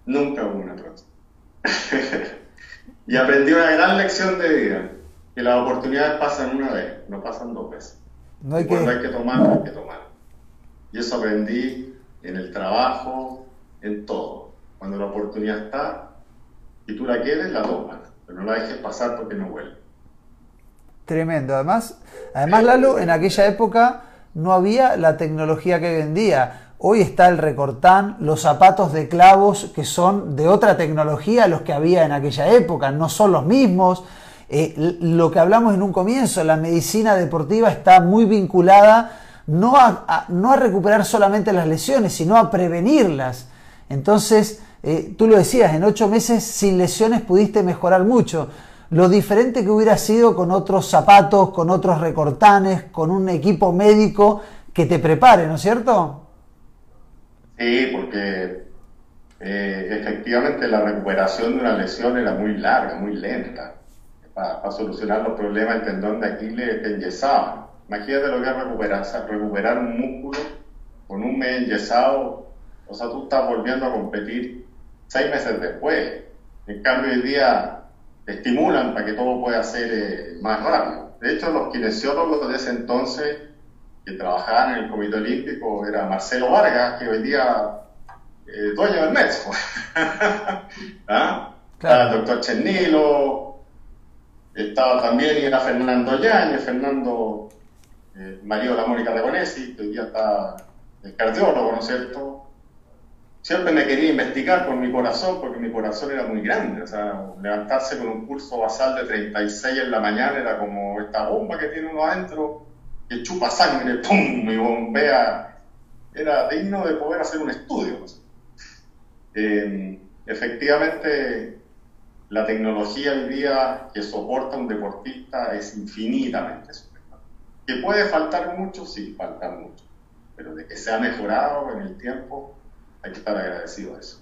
Nunca hubo una próxima. <laughs> y aprendí una gran lección de vida que las oportunidades pasan una vez, no pasan dos veces. No hay Cuando hay que tomar, hay que tomar. Y eso aprendí en el trabajo, en todo. Cuando la oportunidad está y tú la quieres, la tomas, pero no la dejes pasar porque no vuelve. Tremendo. Además, además Lalo, en aquella época no había la tecnología que vendía. Hoy está el recortán, los zapatos de clavos que son de otra tecnología los que había en aquella época, no son los mismos. Eh, lo que hablamos en un comienzo, la medicina deportiva está muy vinculada no a, no a recuperar solamente las lesiones, sino a prevenirlas. Entonces, eh, tú lo decías, en ocho meses sin lesiones pudiste mejorar mucho. Lo diferente que hubiera sido con otros zapatos, con otros recortanes, con un equipo médico que te prepare, ¿no es cierto? Sí, porque eh, efectivamente la recuperación de una lesión era muy larga, muy lenta. Para, solucionar los problemas el tendón de Aquiles te enyesaba. Imagínate lo que es recuperar, recuperar un músculo con un mes enyesado. O sea, tú estás volviendo a competir seis meses después. En cambio, hoy día estimulan para que todo pueda ser eh, más rápido. De hecho, los kinesiólogos de ese entonces que trabajaban en el Comité Olímpico era Marcelo Vargas, que hoy día eh, dueño del Metro. <laughs> ¿Ah? Estaba el doctor Chernilo, estaba también era Fernando Yañez, Fernando eh, marido de la Mónica Regonesi, que hoy día está el cardiólogo, ¿no es cierto? Siempre me quería investigar por mi corazón, porque mi corazón era muy grande. O sea, levantarse con un pulso basal de 36 en la mañana era como esta bomba que tiene uno adentro, que chupa sangre, ¡pum! y bombea. Era digno de poder hacer un estudio. Eh, efectivamente, la tecnología hoy día que soporta un deportista es infinitamente superior. Que puede faltar mucho, sí, falta mucho, pero de que se ha mejorado en el tiempo, hay que estar agradecido a eso.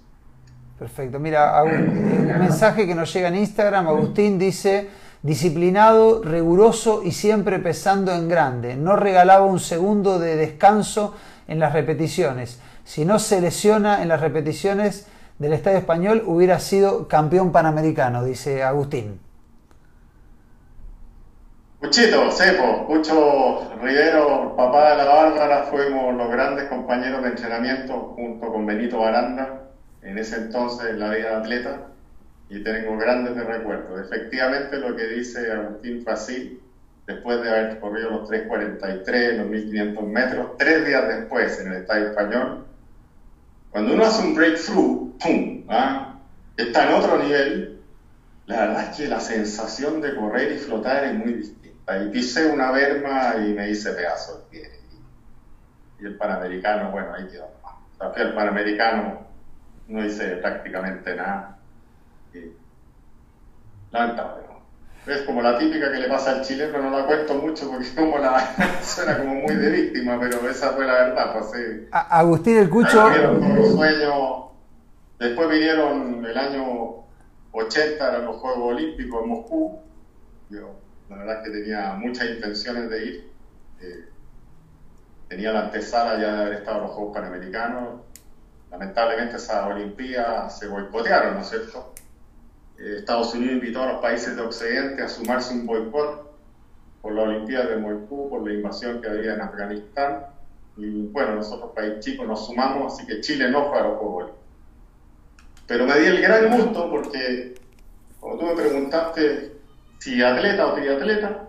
Perfecto. Mira, un mensaje que nos llega en Instagram, Agustín dice, disciplinado, riguroso y siempre pesando en grande. No regalaba un segundo de descanso en las repeticiones. Si no se lesiona en las repeticiones del Estadio Español, hubiera sido campeón panamericano, dice Agustín. Cuchito, Cepo, Cucho Rivero, papá de la Bárbara, fuimos los grandes compañeros de entrenamiento junto con Benito Baranda, en ese entonces en la vida de atleta, y tengo grandes de recuerdos. Efectivamente, lo que dice Agustín así, después de haber corrido los 3.43, los 1.500 metros, tres días después en el Estadio Español, cuando uno hace un breakthrough, ¡pum! ¿ah? está en otro nivel, la verdad es que la sensación de correr y flotar es muy distinta. Y pisé una berma y me hice pedazo el pie. Y el Panamericano, bueno, ahí quedó. O sea, el Panamericano no hice prácticamente nada. lamentable, Es como la típica que le pasa al chileno, no la cuento mucho porque <laughs> como la suena como muy de víctima, pero esa fue la verdad. Pues, sí. Agustín el Cucho. Después vinieron el año 80, eran los Juegos Olímpicos en Moscú. Yo, la verdad es que tenía muchas intenciones de ir. Eh, tenía la antesala ya de haber estado en los Juegos Panamericanos. Lamentablemente esas Olimpiadas se boicotearon, ¿no es cierto? Eh, Estados Unidos invitó a los países de Occidente a sumarse un boicot por la Olimpiada de Moscú, por la invasión que había en Afganistán. Y bueno, nosotros, país chico, nos sumamos, así que Chile no fue a los Juegos. Pero me di el gran gusto porque, como tú me preguntaste si atleta o triatleta,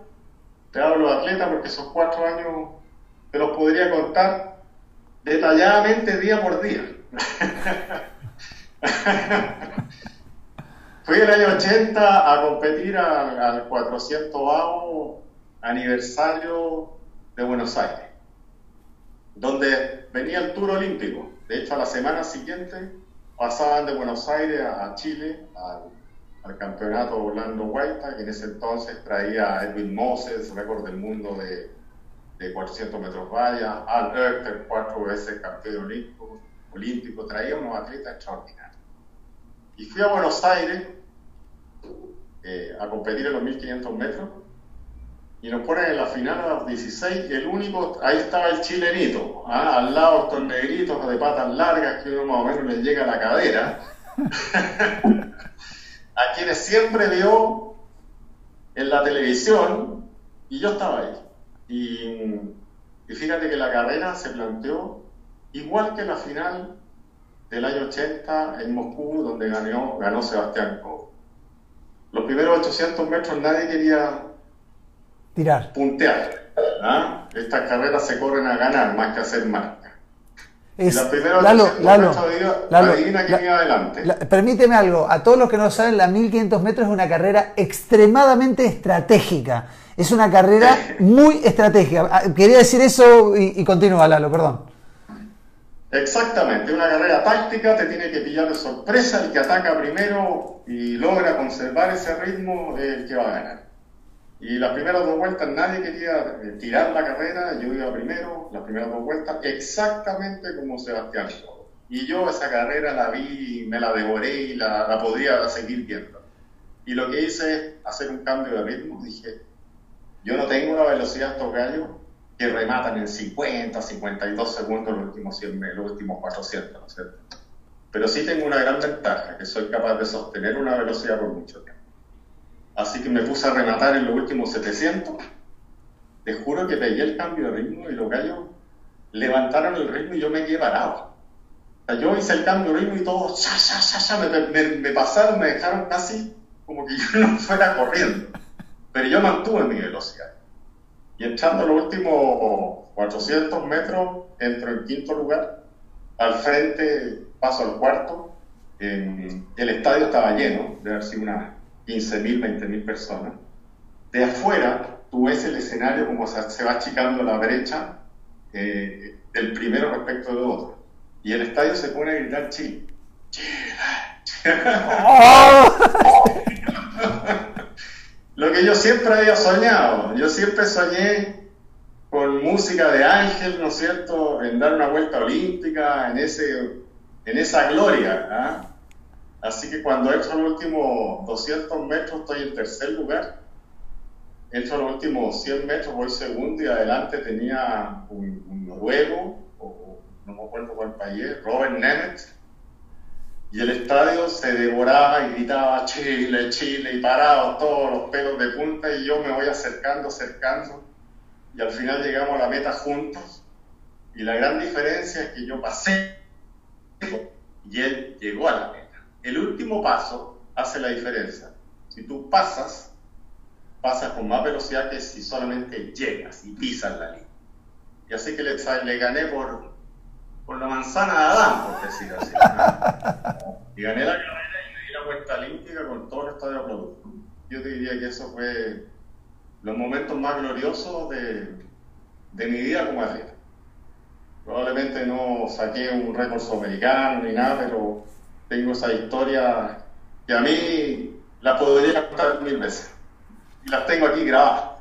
te hablo de atleta porque esos cuatro años te los podría contar detalladamente día por día. <laughs> Fui el año 80 a competir al, 400 aniversario de Buenos Aires, donde venía el Tour Olímpico. De hecho, a la semana siguiente pasaban de Buenos Aires a Chile, al al campeonato Orlando Guaita, que en ese entonces traía a Edwin Moses, récord del mundo de, de 400 metros valla, Al Erter, cuatro veces campeón olímpico, olímpico, traía unos atletas extraordinarios. Y fui a Buenos Aires eh, a competir en los 1500 metros y nos ponen en la final a los 16 y el único, ahí estaba el chilenito, ¿ah? al lado estos negritos de patas largas que uno más o menos les llega a la cadera. <laughs> a quienes siempre vio en la televisión y yo estaba ahí. Y, fíjate que la carrera se planteó igual que la final del año 80 en Moscú, donde ganó, ganó Sebastián Coe. Los primeros 800 metros nadie quería tirar, puntear. ¿ah? Estas carreras se corren a ganar más que a hacer más. Es, Lalo, Lalo, adelante. permíteme algo, a todos los que no saben, la 1500 metros es una carrera extremadamente estratégica. Es una carrera muy estratégica. Ah, quería decir eso y, y continúa, Lalo, perdón. Exactamente, una carrera táctica, te tiene que pillar de sorpresa, el que ataca primero y logra conservar ese ritmo es el que va a ganar. Y las primeras dos vueltas nadie quería eh, tirar la carrera, yo iba primero, las primeras dos vueltas, exactamente como Sebastián. Y yo esa carrera la vi, me la devoré y la, la podría seguir viendo. Y lo que hice es hacer un cambio de ritmo. Dije, yo no tengo la velocidad de estos gallos que rematan en 50, 52 segundos los últimos 100 los últimos 400, ¿no es cierto? Pero sí tengo una gran ventaja, que soy capaz de sostener una velocidad por mucho tiempo. Así que me puse a rematar en los últimos 700. Te juro que pegué el cambio de ritmo y los gallos levantaron el ritmo y yo me quedé parado. O sea, yo hice el cambio de ritmo y todos ya, ya, ya, ya, me, pasaron, me dejaron casi como que <laughs> yo no fuera corriendo. Pero yo mantuve mi velocidad. Y entrando los últimos 400 metros, entro en quinto lugar. Al frente paso al cuarto. el estadio estaba lleno, de haber sido unas 15.000, 20.000 personas. De afuera, tú ves el escenario como se, va achicando la brecha eh, del primero respecto del otro. Y el estadio se pone a gritar Chile. <laughs> Lo que yo siempre había soñado. Yo siempre soñé con música de ángel, ¿no es cierto? En dar una vuelta olímpica, en, ese, en esa gloria. ¿ah? Así que cuando hecho los últimos 200 metros estoy en tercer lugar. Hecho los últimos 100 metros, voy segundo y adelante tenía un, noruego, no me acuerdo cuál país, Robert Nemeth, y el estadio se devoraba y gritaba Chile, Chile, y parados todos los pelos de punta, y yo me voy acercando, acercando, y al final llegamos a la meta juntos. Y la gran diferencia es que yo pasé y él llegó a la. El último paso hace la diferencia. Si tú pasas, pasas con más velocidad que si solamente llegas y pisas la línea. Y así que le, le gané por por la manzana de Adán, por decir así. <laughs> y gané la carrera y me di la vuelta olímpica con todo el estadio aplaudido. Yo te diría que eso fue los momentos más gloriosos de, de mi vida como atleta. Probablemente no saqué un récord sudamericano ni nada, pero tengo esa historia que a mí la podría contar mil veces. Y las tengo aquí grabadas.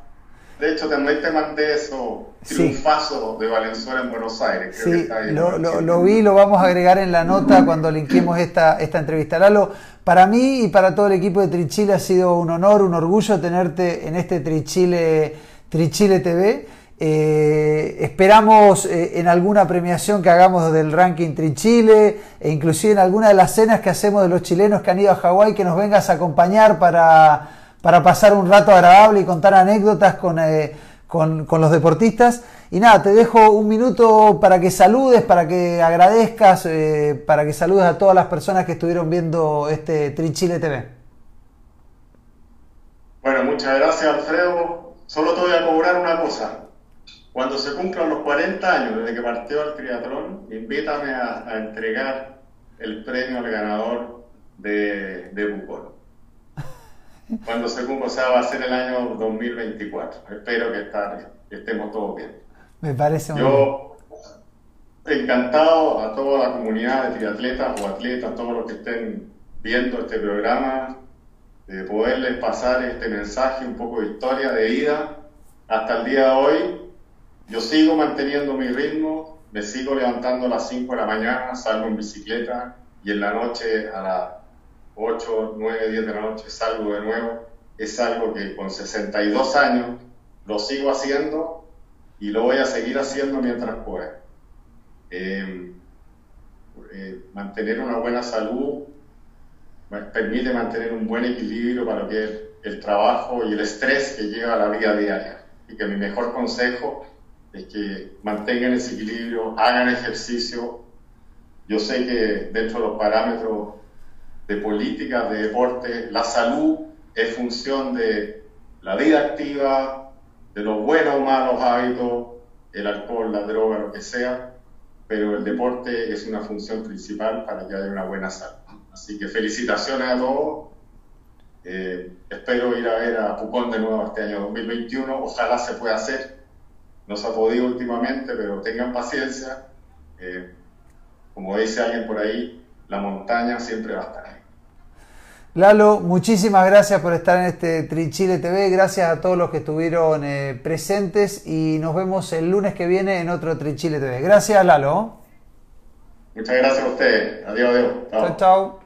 De hecho, también te mandé eso, triunfazo de Valenzuela en Buenos Aires. sí, lo, lo, vi, lo vamos a agregar en la nota cuando linquemos esta, esta entrevista. Lalo, para mí y para todo el equipo de Trichile ha sido un honor, un orgullo tenerte en este Trichile, Trichile TV. Eh, esperamos eh, en alguna premiación que hagamos del ranking Trichile e inclusive en alguna de las cenas que hacemos de los chilenos que han ido a Hawái que nos vengas a acompañar para para pasar un rato agradable y contar anécdotas eh, con, con, los deportistas. Y nada, te dejo un minuto para que saludes, para que agradezcas, para que saludes a todas las personas que estuvieron viendo este Trichile TV. Bueno, muchas gracias Alfredo. Solo te voy a cobrar una cosa. Cuando se cumplan los 40 años desde que partió el triatlón, invítame a, entregar el premio al ganador de, de Bucol <laughs> cuando se cumpla, o sea, va a ser el año 2024. Espero que, estemos todos bien. Me parece muy Yo, encantado a toda la comunidad de triatletas o atletas, todos los que estén viendo este programa, de poderles pasar este mensaje, un poco de historia de vida. Hasta el día de hoy, yo sigo manteniendo mi ritmo, me sigo levantando a las 5 de la mañana, salgo en bicicleta y en la noche a las 8, 9, 10 de la noche salgo de nuevo, es algo que con 62 años lo sigo haciendo y lo voy a seguir haciendo mientras pueda. Em, eh, mantener una buena salud permite mantener un buen equilibrio para lo que es el trabajo y el estrés que lleva a la vida diaria. Y que mi mejor consejo es que mantengan ese equilibrio, hagan ejercicio. Yo sé que dentro de los parámetros de políticas de deporte, la salud es función de la vida activa, de los buenos o malos hábitos, el alcohol, la droga, lo que sea, pero el deporte es una función principal para que haya una buena salud. Así que felicitaciones a todos. Eh, espero ir a ver a Pucón de nuevo este año 2021. Ojalá se pueda hacer. No se ha podido últimamente, pero tengan paciencia. Eh, como dice alguien por ahí, la montaña siempre va a estar. Lalo, muchísimas gracias por estar en este Trichile TV, gracias a todos los que estuvieron eh, presentes y nos vemos el lunes que viene en otro Trichile TV. Gracias, Lalo. Muchas gracias a ustedes. Adiós, adiós. Chao, chao.